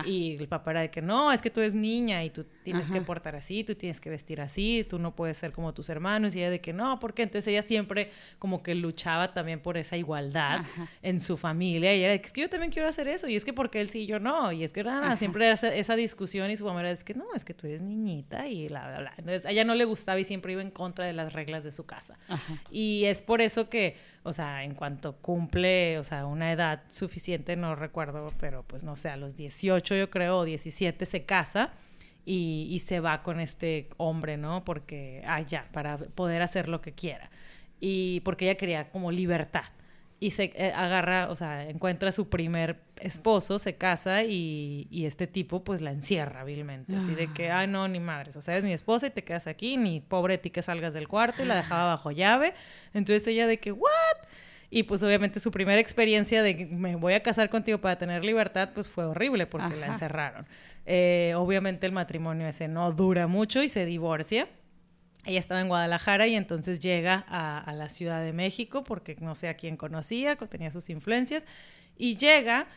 Y el papá era de que no, es que tú eres niña y tú tienes que portar así, tú tienes que vestir así, tú no puedes ser como tus hermanos y ella de que no, porque entonces ella siempre como que luchaba también por esa igualdad en su familia. Y ella de que es que yo también quiero hacer eso y es que porque él sí y yo no. Y es que nada, siempre era esa, esa discusión y su mamá era, es que no, es que tú eres niñita y bla, bla, bla. Entonces a ella no le gustaba y siempre iba en contra de las reglas de su casa. Y es por eso que, o sea, en cuanto cumple, o sea, una edad suficiente, no recuerdo, pero pues no sé, a los 18 yo creo, o 17 se casa. Y, y se va con este hombre, ¿no? Porque, ah, ya, para poder hacer lo que quiera. Y porque ella quería como libertad y se eh, agarra, o sea, encuentra a su primer esposo, se casa y, y, este tipo pues la encierra vilmente, así de que, ay no, ni madres, o sea, es mi esposa y te quedas aquí, ni pobre ti que salgas del cuarto y la dejaba bajo llave, entonces ella de que, ¿what? Y pues obviamente su primera experiencia de me voy a casar contigo para tener libertad, pues fue horrible porque la encerraron. Eh, obviamente el matrimonio ese no dura mucho y se divorcia. Ella estaba en Guadalajara y entonces llega a, la Ciudad de México porque no sé a quién conocía, tenía sus influencias, y llega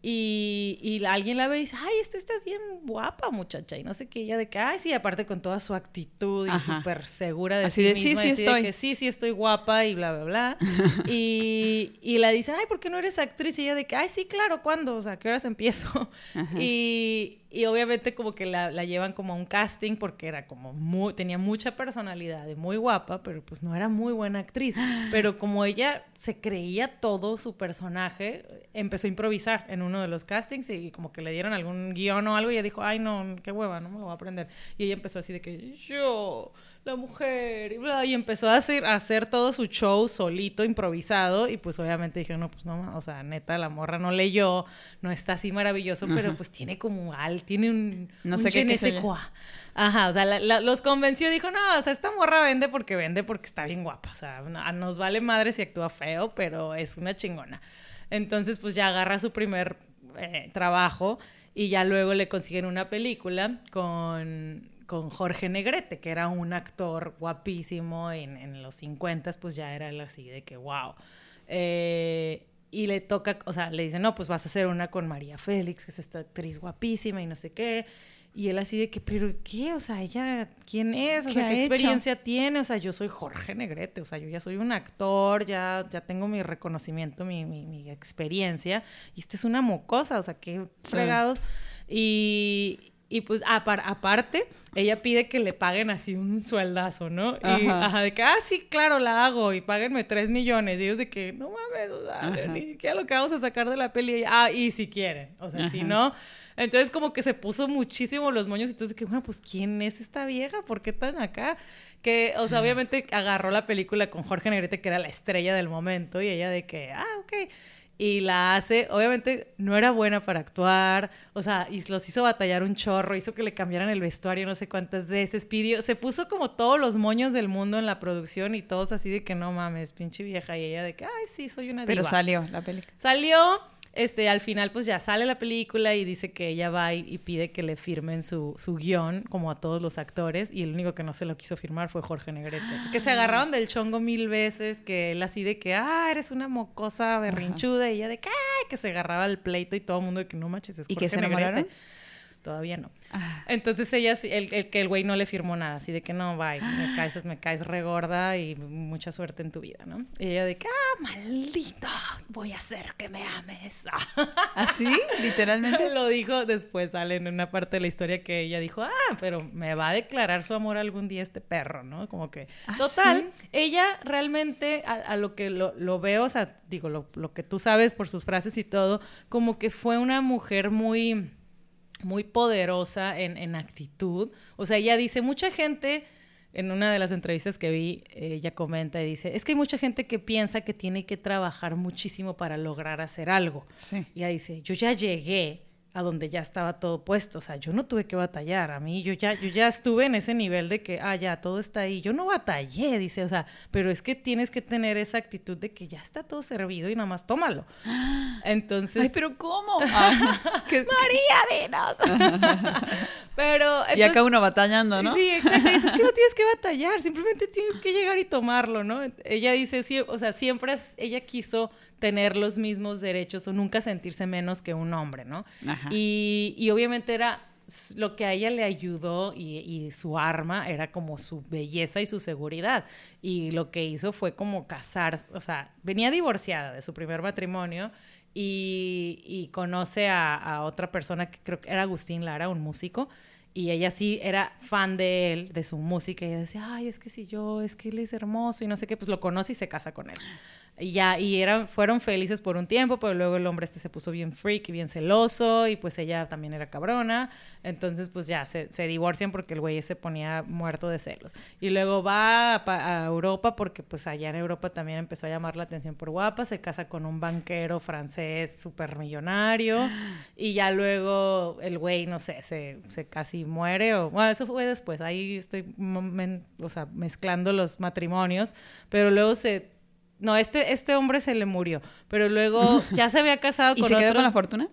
y, y, alguien la ve y dice, ay, esta está bien guapa, muchacha. Y no sé qué, ella de que, ay, sí, aparte con toda su actitud y súper segura de así sí de, Sí, sí, estoy. que sí, sí, estoy guapa y bla, bla, bla. y, y la dicen, ay, ¿por qué no eres actriz? Y ella de que, ay, sí, claro, ¿cuándo? O sea, ¿qué horas empiezo? Y, y obviamente como que la, la, llevan como a un casting porque era como muy, tenía mucha personalidad y muy guapa, pero pues no era muy buena actriz. Pero como ella se creía todo su personaje, empezó a improvisar en uno de los castings y como que le dieron algún guion o algo y ella dijo, ay no, qué hueva, no me lo voy a aprender. Y ella empezó así de que yo la mujer y bla, y empezó a hacer, a hacer todo su show solito, improvisado, y pues obviamente dije, no, pues no, o sea, neta, la morra no leyó, no está así maravilloso, pero pues tiene como al, tiene un, no sé qué, qué Ajá, o sea, los convenció, dijo, no, o sea, esta morra vende porque vende porque está bien guapa, o sea, nos vale madre si actúa feo, pero es una chingona. Entonces, pues ya agarra su primer eh, trabajo y ya luego le consiguen una película con con Jorge Negrete, que era un actor guapísimo en, en los 50, pues ya era así de que, wow. Eh, y le toca, o sea, le dicen, no, pues vas a hacer una con María Félix, que es esta actriz guapísima y no sé qué. Y él así de que, pero ¿qué? O sea, ella, ¿quién es? O sea, ¿qué, experiencia tiene? O sea, yo soy Jorge Negrete, o sea, yo ya soy un actor, ya, ya tengo mi reconocimiento, mi, mi, mi experiencia. Y esta es una mocosa, o sea, qué fregados. Y, y pues aparte, ella pide que le paguen así un sueldazo, ¿no? Y ajá. de que, ah, sí, claro, la hago y páguenme tres millones. Y ellos de que, no mames, o sea, ni siquiera lo que vamos a sacar de la peli. ah, y si quieren, o sea, si no. Entonces como que se puso muchísimo los moños. Entonces, que, bueno, pues, ¿quién es esta vieja? ¿Por qué están acá? Que, o sea, obviamente agarró la película con Jorge Negrete, que era la estrella del momento, y ella de que, ah, ok y la hace, obviamente no era buena para actuar, o sea, y los hizo batallar un chorro, hizo que le cambiaran el vestuario no sé cuántas veces, pidió, se puso como todos los moños del mundo en la producción y todos así de que no mames, pinche vieja, y ella de que, ay, sí, soy una diva. Pero salió la película. Salió, este, al final pues ya sale la película y dice que ella va y, pide que le firmen su, su, guion, como a todos los actores, y el único que no se lo quiso firmar fue Jorge Negrete. Que se agarraron del chongo mil veces, que él así de que, ah, eres una mocosa berrinchuda, y ella de que, ay, que se agarraba el pleito y todo el mundo de que no manches, es ¿Y que se enamoraron? Todavía no. Ah. Entonces ella, el, el que el güey no le firmó nada, así de que no, bye, me caes, me caes regorda y mucha suerte en tu vida, ¿no? Y ella de que, ah, maldito, voy a hacer que me ames. ¿Así? Literalmente. Lo dijo después, sale en una parte de la historia que ella dijo, ah, pero me va a declarar su amor algún día este perro, ¿no? Como que, ¿Ah, total, sí? ella realmente, a, a lo que lo, lo veo, o sea, digo, lo, lo que tú sabes por sus frases y todo, como que fue una mujer muy, muy poderosa en, en actitud. O sea, ella dice, mucha gente... En una de las entrevistas que vi, eh, ella comenta y dice, es que hay mucha gente que piensa que tiene que trabajar muchísimo para lograr hacer algo. Sí. Y ella dice, yo ya llegué a donde ya estaba todo puesto, o sea, yo no tuve que batallar, a mí yo ya, yo ya estuve en ese nivel de que, ah, ya, todo está ahí, yo no batallé, dice, o sea, pero es que tienes que tener esa actitud de que ya está todo servido y nada más tómalo. Entonces, Ay, pero ¿cómo? Ah, que- María, dinos. pero, y acá uno batallando, ¿no? Sí, exacto. Dice, es que no tienes que batallar, simplemente tienes que llegar y tomarlo, ¿no? Ella dice, sí, o sea, siempre ella quiso tener los mismos derechos o nunca sentirse menos que un hombre, ¿no? Ajá. Y, y obviamente era lo que a ella le ayudó y, y su arma era como su belleza y su seguridad. Y lo que hizo fue como casar, o sea, venía divorciada de su primer matrimonio y, y conoce a, a otra persona que creo que era Agustín Lara, un músico. Y ella sí era fan de él, de su música, y ella decía, ay, es que si yo, es que él es hermoso y no sé qué, pues lo conoce y se casa con él. Y ya, y eran, fueron felices por un tiempo, pero luego el hombre este se puso bien freak y bien celoso, y pues ella también era cabrona. Entonces, pues ya, se, se divorcian porque el güey se ponía muerto de celos. Y luego va a, a Europa porque pues allá en Europa también empezó a llamar la atención por guapa, se casa con un banquero francés súper millonario, y ya luego el güey, no sé, se, se casi muere, o bueno, eso fue después, ahí estoy o sea, mezclando los matrimonios, pero luego se... No, este, este hombre se le murió, pero luego ya se había casado ¿Y con se quedó con la fortuna?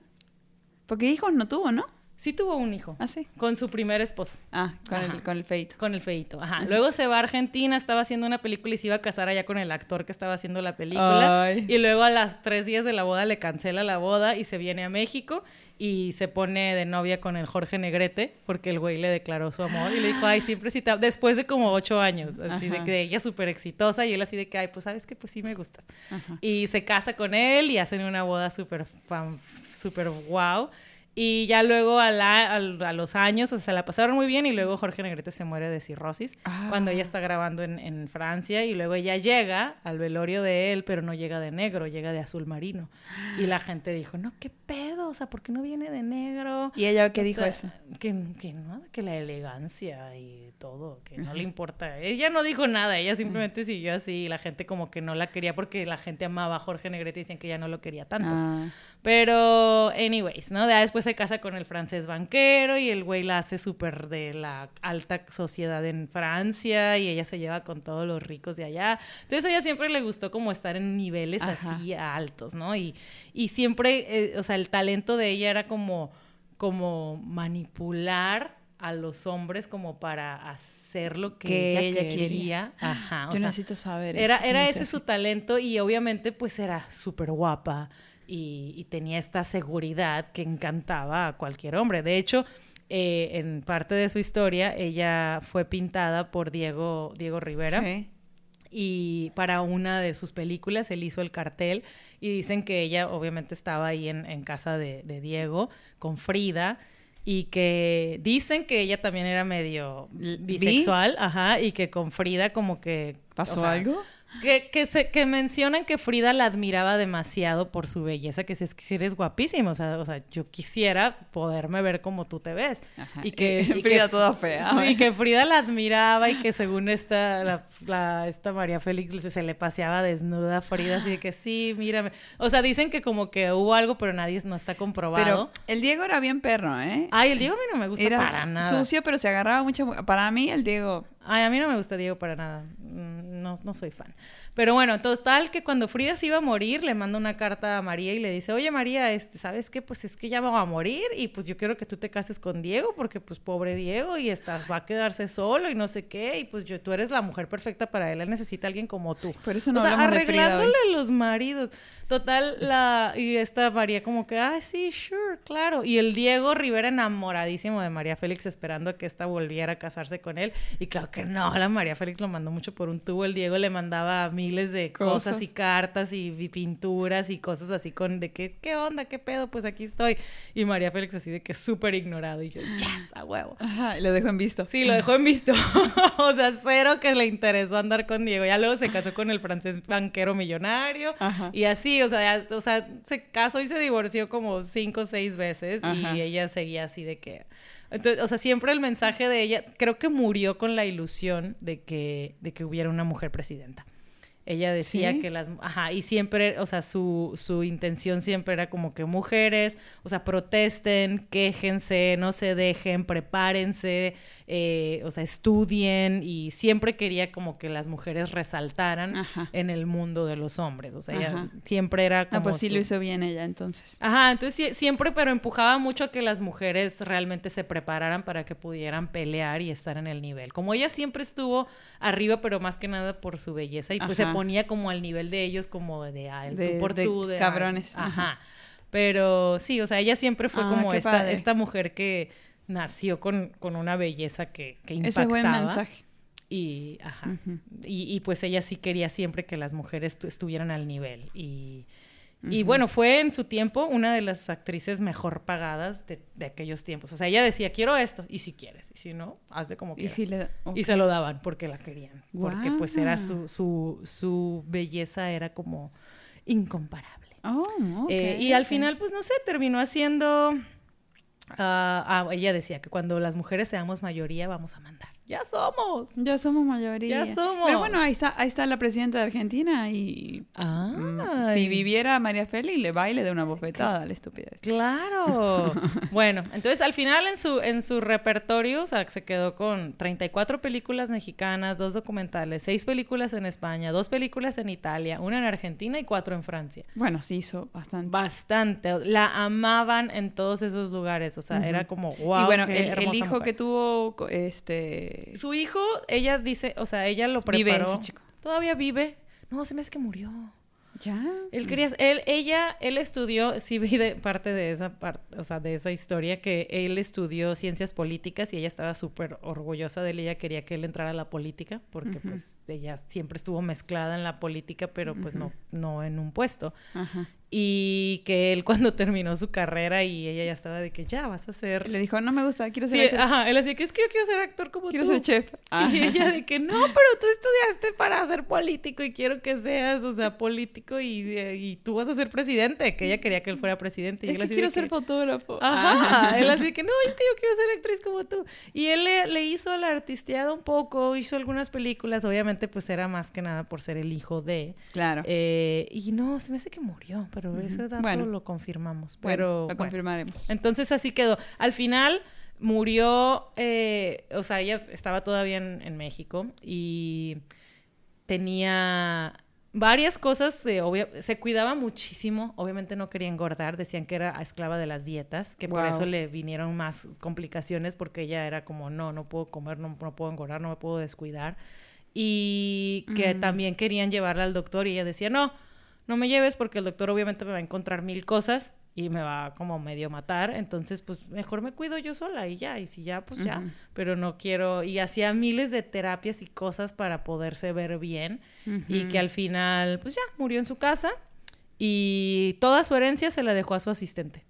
Porque hijos no tuvo, ¿no? Sí tuvo un hijo. Ah, sí. Con su primer esposo. Ah, con Ajá. el, con el feito. Con el feito. Ajá. Luego se va a Argentina, estaba haciendo una película y se iba a casar allá con el actor que estaba haciendo la película. Ay. Y luego a las tres días de la boda le cancela la boda y se viene a México y se pone de novia con el Jorge Negrete porque el güey le declaró su amor y le dijo, ay, siempre sí te... Después de como ocho años, así de que ella súper exitosa y él así de que, ay, pues sabes que pues sí me gustas. Y se casa con él y hacen una boda súper fan, súper wow. Y ya luego a, la- al- a los años, o sea, la pasaron muy bien y luego Jorge Negrete se muere de cirrosis Ah. cuando ella está grabando en, en Francia y luego ella llega al velorio de él, pero no llega de negro, llega de azul marino. Y la gente dijo, no, ¿qué pedo? O sea, ¿por qué no viene de negro? ¿Y ella qué O dijo sea, eso? Que, que no, que la elegancia y todo, que no le importa. Ella no dijo nada, ella simplemente siguió así y la gente como que no la quería porque la gente amaba a Jorge Negrete y dicen que ya no lo quería tanto. Ah. Pero, anyways, ¿no? Ya después se casa con el francés banquero y el güey la hace súper de la alta sociedad en Francia y ella se lleva con todos los ricos de allá. Entonces a ella siempre le gustó como estar en niveles Ajá. así altos, ¿no? Y, y siempre, eh, o sea, el talento de ella era como, como manipular a los hombres como para hacer lo que, Que ella, ella quería. o Yo sea, necesito saber era, eso, era se ese su talento y obviamente pues era súper guapa y, y tenía esta seguridad que encantaba a cualquier hombre. De hecho, eh, en parte de su historia, ella fue pintada por Diego, Diego Rivera Sí. y para una de sus películas él hizo el cartel y dicen que ella obviamente estaba ahí en, en casa de, de Diego con Frida y que dicen que ella también era medio bisexual, ajá, y que con Frida como que... ¿Pasó o sea, algo? Que, que, se, que mencionan que Frida la admiraba demasiado por su belleza, que si es que eres guapísima, o sea, o sea, yo quisiera poderme ver como tú te ves. Ajá. Y que, y Frida que- toda fea. Sí, que Frida la admiraba y que según esta, la, la- esta María Félix se, se le paseaba desnuda a Frida, así de que sí, mírame. O sea, dicen que como que hubo algo, pero nadie no está comprobado. Pero el Diego era bien perro, ¿eh? Ay, el Diego a mí no me gusta Era para nada. sucio, pero se agarraba mucho. Para mí, el Diego. Ay, a mí no me gusta Diego para nada. Mm, No, no soy fan. Pero bueno, total que cuando Frida se iba a morir, le manda una carta a María y le dice, oye María, este, ¿sabes qué? Pues es que ya va a morir y pues yo quiero que tú te cases con Diego porque pues pobre Diego y estás, va a quedarse solo y no sé qué y pues yo, tú eres la mujer perfecta para él, él necesita a alguien como tú. Por eso no o sea, de Frida arreglándole los maridos. Total, la, y esta María como que, ay, sí, sure, claro. Y el Diego Rivera enamoradísimo de María Félix, esperando a que esta volviera a casarse con él. Y claro que no, la María Félix lo mandó mucho por un tubo. El Diego le mandaba miles de cosas, Cosas. y cartas y, y pinturas y cosas así con de que, ¿qué onda? ¿Qué pedo? Pues aquí estoy. Y María Félix así de que súper ignorado. Y yo, yes, a huevo. Ajá, y lo dejo en visto. Sí, lo dejó en visto. o sea, cero que le interesó andar con Diego. Ya luego se casó con el francés banquero millonario. Ajá. Y así, o sea, ya- o sea, se casó y se divorció como cinco o seis veces. Ajá. Y ella seguía así de que. Entonces, o sea, siempre el mensaje de ella, creo que murió con la ilusión de que, de que hubiera una mujer presidenta. Ella decía ¿Sí? que las... Ajá, y siempre, o sea, su, su intención siempre era como que mujeres, o sea, protesten, quéjense, no se dejen, prepárense, eh, o sea, estudien y siempre quería como que las mujeres resaltaran Ajá. en el mundo de los hombres. O sea, ella siempre era como... Ah, pues sí su- lo hizo bien ella entonces. Ajá, entonces sie- siempre, pero empujaba mucho a que las mujeres realmente se prepararan para que pudieran pelear y estar en el nivel. Como ella siempre estuvo arriba, pero más que nada por su belleza, y pues se ponía como al nivel de ellos, como de, ah, el De- tú por de tú, de... cabrones. Ajá. Ajá. Pero sí, o sea, ella siempre fue Ah, como qué esta, padre. esta mujer que nació con, con una belleza que, que impactaba. Ese buen mensaje. Y, ajá. Y, y, pues ella sí quería siempre que las mujeres tu- estuvieran al nivel. Y, y bueno, fue en su tiempo una de las actrices mejor pagadas de, de aquellos tiempos. O sea, ella decía, quiero esto, y si quieres, y si no, hazle como Y quieras. sí le... Y se lo daban porque la querían. Porque pues era su, su, su belleza era como incomparable. Oh, Eh, y al final, pues no sé, terminó haciendo... ah, ah, ella decía que cuando las mujeres seamos mayoría vamos a mandar. Ya somos. Ya somos mayoría. Ya somos. Pero bueno, ahí está, ahí está la presidenta de Argentina y Ay. si viviera María Félix le baile de una bofetada a la estupidez. Claro. bueno, entonces al final en su, en su repertorio, o sea, se quedó con 34 películas mexicanas, dos documentales, seis películas en España, dos películas en Italia, una en Argentina y cuatro en Francia. Bueno, sí hizo bastante. Bastante. La amaban en todos esos lugares. O sea, era como, wow. y bueno, qué el, hijo mujer". que tuvo, co- este... Su hijo, ella dice, o sea, ella lo Vive preparó. ese chico. Todavía vive. No, se me hace que murió. Ya. Él quería, él, ella, él estudió, sí vi de parte de esa parte, o sea, de esa historia, que él estudió ciencias políticas y ella estaba súper orgullosa de él, ella quería que él entrara a la política, porque pues ella siempre estuvo mezclada en la política, pero pues no, no en un puesto. Ajá. Y que él cuando terminó su carrera y ella ya estaba de que ya vas a ser... Le dijo, no me gusta, quiero ser Sí, actriz. ajá, él así que es que yo quiero ser actor como Quiero tú. ser chef. Y Ajá. ella de que no, pero tú estudiaste para ser político y quiero que seas, o sea, político y, y tú vas a ser presidente, que ella quería que él fuera presidente. Y Es él que así quiero de ser que- fotógrafo. Ajá, él así que no, es que yo quiero ser actriz como tú. Y él le, le hizo la artisteada un poco, hizo algunas películas, obviamente pues era más que nada por ser el hijo de... Claro. Eh, y no, se me hace que murió, pero Ujú. ese dato Bueno. lo confirmamos. Bueno, Pero bueno. confirmaremos. Entonces así quedó. Al final murió, eh, o sea, ella estaba todavía en, en México y tenía varias cosas, de obvia- se cuidaba muchísimo, obviamente no quería engordar, decían que era esclava de las dietas, que por eso le vinieron más complicaciones porque ella era como, no, no puedo comer, no, no puedo engordar, no me puedo descuidar. Y que Mm. también querían llevarla al doctor y ella decía, no, no me lleves porque el doctor obviamente me va a encontrar mil cosas y me va como medio matar, entonces pues mejor me cuido yo sola y ya, y si ya, pues ya, pero no quiero, y hacía miles de terapias y cosas para poderse ver bien y que al final pues ya murió en su casa y toda su herencia se la dejó a su asistente.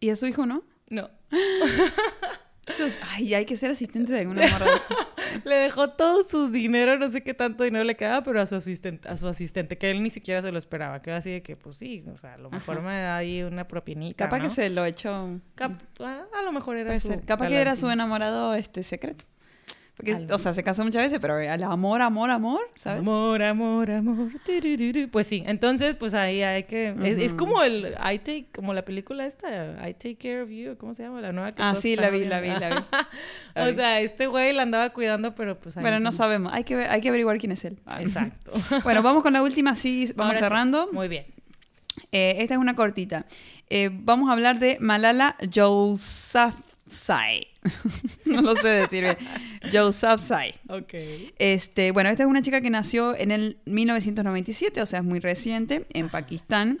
¿Y a su hijo no? No, Ay, hay que ser asistente de alguna morra. Le dejó todo su dinero, no sé qué tanto dinero le quedaba, pero a su asistente, a su asistente, que él ni siquiera se lo esperaba, que era así de que pues sí, o sea, a lo mejor Ajá. me da ahí una propinita, Capaz ¿no? que se lo echó. Cap- a, a lo mejor era Puede su ser. Capaz que era su enamorado este secreto. Porque, Algo. o sea, se casó muchas veces, pero el amor, amor, amor, ¿sabes? Amor, amor, amor. Pues sí, entonces pues ahí hay que... es, es como el I Take, como la película esta, I Take Care of You, ¿cómo se llama? La nueva que Ah, sí, la vi, la vi, la vi. La o sea, este güey la andaba cuidando, pero pues ahí Bueno, no sabemos. Hay que, ver- hay que averiguar quién es él. Exacto. Bueno, vamos con la última, sí, vamos Ahora sí. cerrando. Muy bien. Eh, esta es una cortita. Eh, vamos a hablar de Malala Yousafzai. no lo sé decir bien. Yousafzai. Ok. Este, bueno, esta es una chica que nació en el 1997, o sea, es muy reciente, en Pakistán.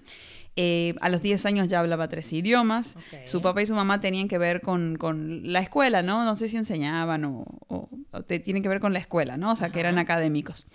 Eh, a los 10 años ya hablaba tres idiomas. Su papá y su mamá tenían que ver con, con la escuela, ¿no? No sé si enseñaban o, o- o te, tienen que ver con la escuela, ¿no? O sea, que eran académicos.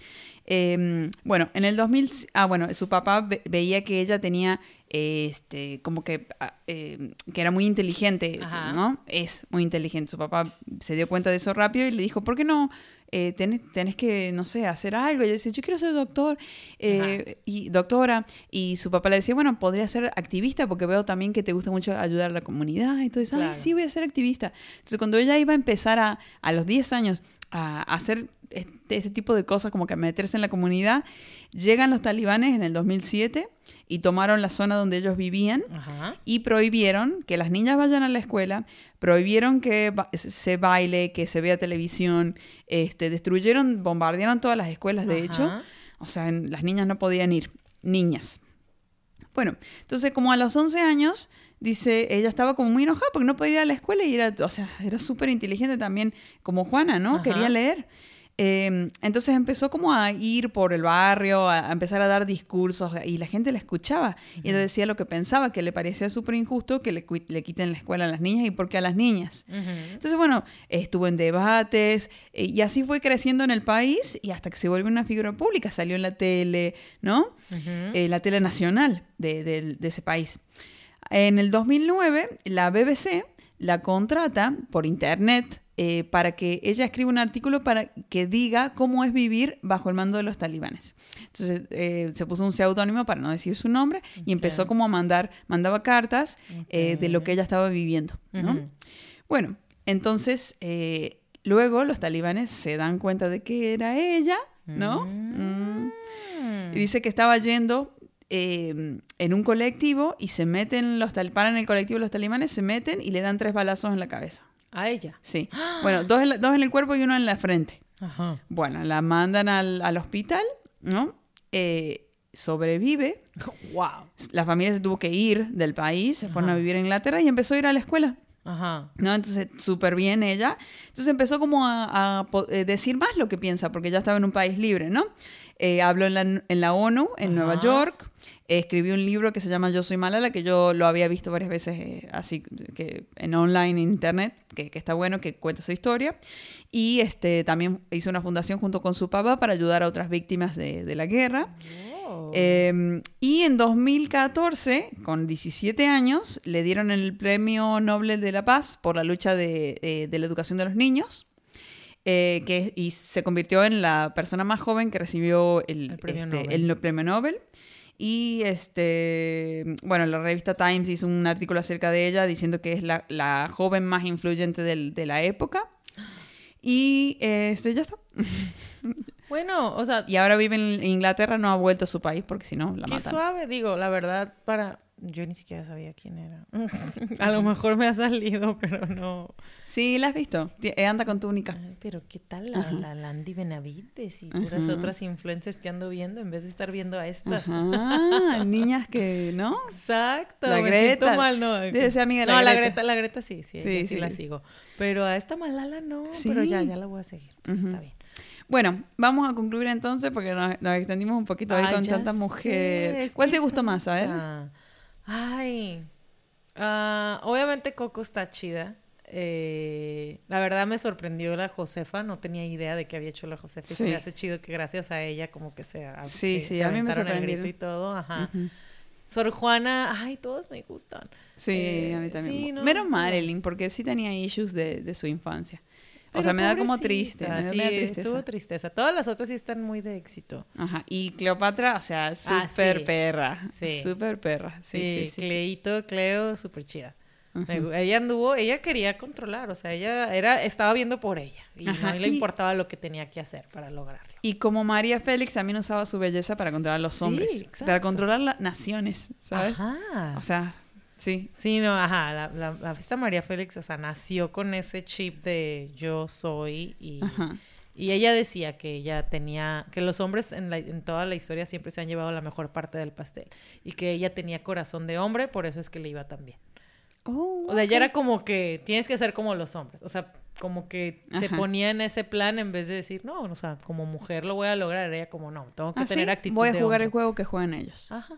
Eh, bueno, en el 2000, ah, bueno, su papá ve- veía que ella tenía, eh, este, como que, ah, eh, que era muy inteligente, Ajá. ¿no? Es muy inteligente. Su papá se dio cuenta de eso rápido y le dijo, ¿por qué no? eh, tenés, tenés que, no sé, hacer algo. Y ella dice, yo quiero ser doctor eh, y doctora. Y su papá le decía, bueno, podría ser activista porque veo también que te gusta mucho ayudar a la comunidad eso. Claro. Ay, sí, voy a ser activista. Entonces, cuando ella iba a empezar a, a los 10 años a, hacer este, este tipo de cosas, como que a meterse en la comunidad, llegan los talibanes en el 2007 y tomaron la zona donde ellos vivían Ajá. y prohibieron que las niñas vayan a la escuela, prohibieron que ba- se baile, que se vea televisión, este, destruyeron, bombardearon todas las escuelas, de hecho. O sea, en- las niñas no podían ir, niñas. Bueno, entonces como a los 11 años, dice, ella estaba como muy enojada porque no podía ir a la escuela y era, o sea, era súper inteligente también como Juana, ¿no? Ajá. Quería leer. Eh, entonces empezó como a ir por el barrio, a, a empezar a dar discursos y la gente la escuchaba. Y ella decía lo que pensaba, que le parecía súper injusto que le, le quiten la escuela a las niñas y por qué a las niñas. Ujú. Entonces, bueno, estuvo en debates eh, y así fue creciendo en el país y hasta que se volvió una figura pública, salió en la tele, ¿no? Ujú. Eh, la tele nacional de, de- de ese país. En el 2009, la BBC la contrata por internet eh, para que ella escriba un artículo para que diga cómo es vivir bajo el mando de los talibanes. Entonces eh, se puso un seudónimo para no decir su nombre y empezó como a mandar, mandaba cartas eh, de lo que ella estaba viviendo. Bueno, entonces luego los talibanes se dan cuenta de que era ella, ¿no? Mm. Y dice que estaba yendo eh, en un colectivo y se meten los tal paran el colectivo los talibanes, se meten y le dan tres balazos en la cabeza. A ella. Sí. Bueno, dos en, la- dos en el cuerpo y uno en la frente. Ajá. Bueno, la mandan al, al hospital, ¿no? Eh, sobrevive. Wow. La familia se tuvo que ir del país, se fueron Ajá. a vivir a Inglaterra y empezó a ir a la escuela. Ajá. ¿no? Entonces, súper bien ella. Entonces empezó como a, a eh, decir más lo que piensa, porque ya estaba en un país libre, ¿no? Eh, habló en la, en la ONU, en Nueva Ajá. York. Eh, escribió un libro que se llama Yo soy Malala, que yo lo había visto varias veces eh, así que en online, en internet, que, que está bueno, que cuenta su historia. Y este, también hizo una fundación junto con su papá para ayudar a otras víctimas de, de la guerra. Wow. Eh, y en 2014, con 17 años, le dieron el Premio Nobel de la Paz por la lucha de, eh, de la educación de los niños. eh, que, y se convirtió en la persona más joven que recibió el, El premio este, Nobel. el no- premio Nobel. Y este, bueno, la revista Times hizo un artículo acerca de ella diciendo que es la, la joven más influyente del- de la época. Y este, ya está. Bueno, o sea, Y ahora vive en Inglaterra, no ha vuelto a su país porque si no la qué matan. suave, digo, la verdad, para... Yo ni siquiera sabía quién era. A lo mejor me ha salido, pero no. Sí, la has visto. Eh, Anda con túnica. Ay, pero ¿qué tal la, la Landy Benavides y puras Ajá. otras influencers que ando viendo en vez de estar viendo a estas? Ajá, niñas que, ¿no? Exacto. La Greta. mal, no. Amiga de no, la la Greta. Greta, la Greta sí, sí, Sí, sí, sí. la sigo. Pero a esta Malala no, Sí. pero ya, ya la voy a seguir. Pues está bien. Bueno, vamos a concluir entonces porque nos, nos extendimos un poquito ahí Ay, con tanta sé, mujer. es ¿Cuál que te gustó más? A ver. Ay. ah, obviamente Coco está chida. Eh, la verdad me sorprendió la Josefa, no tenía idea de que había hecho la Josefa y se Sí. me hace chido que gracias a ella como que se Sí, se- sí, se a mí me grito y todo, ajá. Sor Juana, ay, todos me gustan. Sí, Eh, a mí también. sí, no, Menos todas. Marilyn, porque sí tenía issues de, de su infancia. O sea, me da como triste, me da, sí, me da tristeza. Estuvo tristeza. Todas las otras sí están muy de éxito. Ajá. Y Cleopatra, o sea, Ah, súper sí. perra. Sí. Súper perra. Sí, Sí. Cleito, Cleo, súper chida. Ella anduvo, ella quería controlar, o sea, ella era, estaba viendo por ella y Ajá, no le y- importaba lo que tenía que hacer para lograrlo. Y como María Félix también usaba su belleza para controlar a los Sí, hombres. exacto. Para controlar las naciones, ¿sabes? Ajá. O sea, sí. sí, no, ajá, la, la, la fiesta María Félix, o sea, nació con ese chip de yo soy y, Ajá. y ella decía que ella tenía, que los hombres en, la- en toda la historia siempre se han llevado la mejor parte del pastel y que ella tenía corazón de hombre, por eso es que le iba tan bien. Oh, O sea, ok. ya era como que tienes que ser como los hombres. O sea, como que se ponía en ese plan en vez de decir, no, o sea, como mujer lo voy a lograr. Era como, no, tengo que Ah, tener ¿sí? actitud. Voy a de jugar el juego que juegan ellos. Ajá.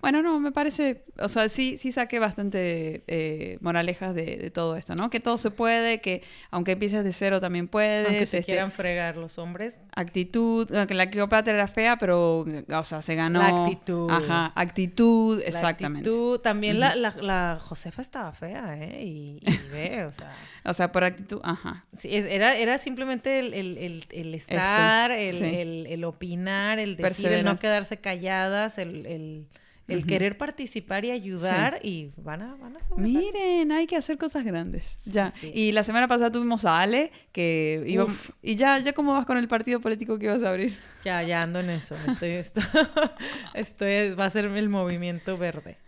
Bueno, no, me parece, o sea, sí, sí saqué bastante eh, moralejas de, de todo esto, ¿no? Que todo se puede, que aunque empieces de cero también puedes. Aunque se este, quieran fregar los hombres. Actitud, que la Cleopatra era fea, pero, o sea, se ganó. La actitud. Ajá, actitud, la exactamente. actitud. También la, la, la Josefa estaba fea, ¿eh? Y, y ve, o sea... O sea, por actitud, ajá. Sí, era, era simplemente el, el, el, el estar, el, sí. el, el opinar, el decir, el Perseverar. no quedarse calladas, el, el, el Ujú. querer participar y ayudar y van a, van a. Miren, hay que hacer cosas grandes. Ya. Sí. Y la semana pasada tuvimos a Ale, que iba... Y ya, ya cómo vas con el partido político que ibas a abrir. Ya, ya ando en eso. Estoy, estoy, estoy, va a ser el movimiento verde.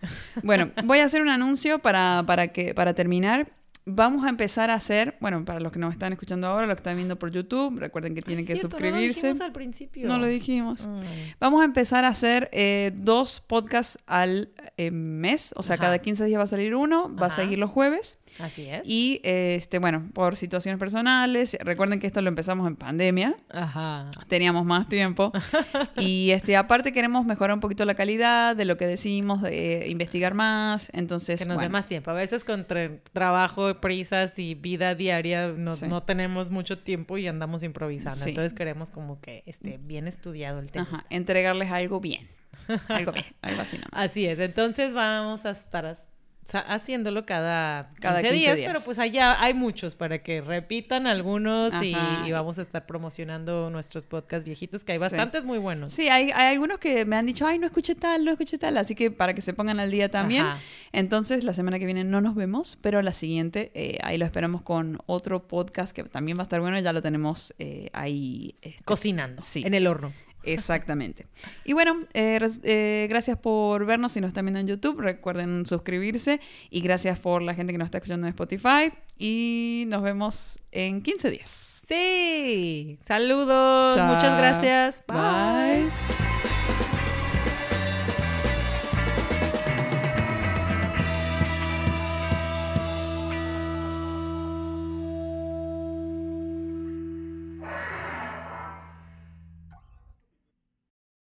Bueno, voy a hacer un anuncio para, para, que, para terminar. Vamos a empezar a hacer, bueno, para los que nos están escuchando ahora, los que están viendo por YouTube, recuerden que tienen Es que suscribirse. No lo dijimos al principio. No lo dijimos. Mm. Vamos a empezar a hacer eh, dos podcasts al eh, mes, o sea, Ajá. cada 15 días va a salir uno, va a seguir los jueves. Así es. Y, este, bueno, por situaciones personales, recuerden que esto lo empezamos en pandemia, Ajá. teníamos más tiempo. y este, aparte queremos mejorar un poquito la calidad de lo que decimos, de investigar más. Entonces, Que nos dé bueno, más tiempo. A veces con tra- trabajo, prisas y vida diaria no, Sí. no tenemos mucho tiempo y andamos improvisando. Sí. Entonces queremos como que esté bien estudiado el tema. ajá, entregarles algo bien. Algo bien, algo así nomás. Así es. Entonces vamos a estar haciéndolo cada 15, Cada 15 días, días. pero pues allá hay muchos para que repitan algunos y, vamos a estar promocionando nuestros podcasts viejitos, que hay Sí. bastantes muy buenos. Sí, hay, hay algunos que me han dicho, ay, no escuché tal, no escuché tal, así que para que se pongan al día también. Ajá. Entonces, la semana que viene no nos vemos, pero la siguiente, eh, ahí lo esperamos con otro podcast que también va a estar bueno, ya lo tenemos eh, ahí. este, Cocinando Sí. en el horno. Exactamente. Y bueno, eh, eh, gracias por vernos si nos están viendo en YouTube. Recuerden suscribirse y gracias por la gente que nos está escuchando en Spotify. Y nos vemos en 15 días. Sí. Saludos. Chao. Muchas gracias. Bye.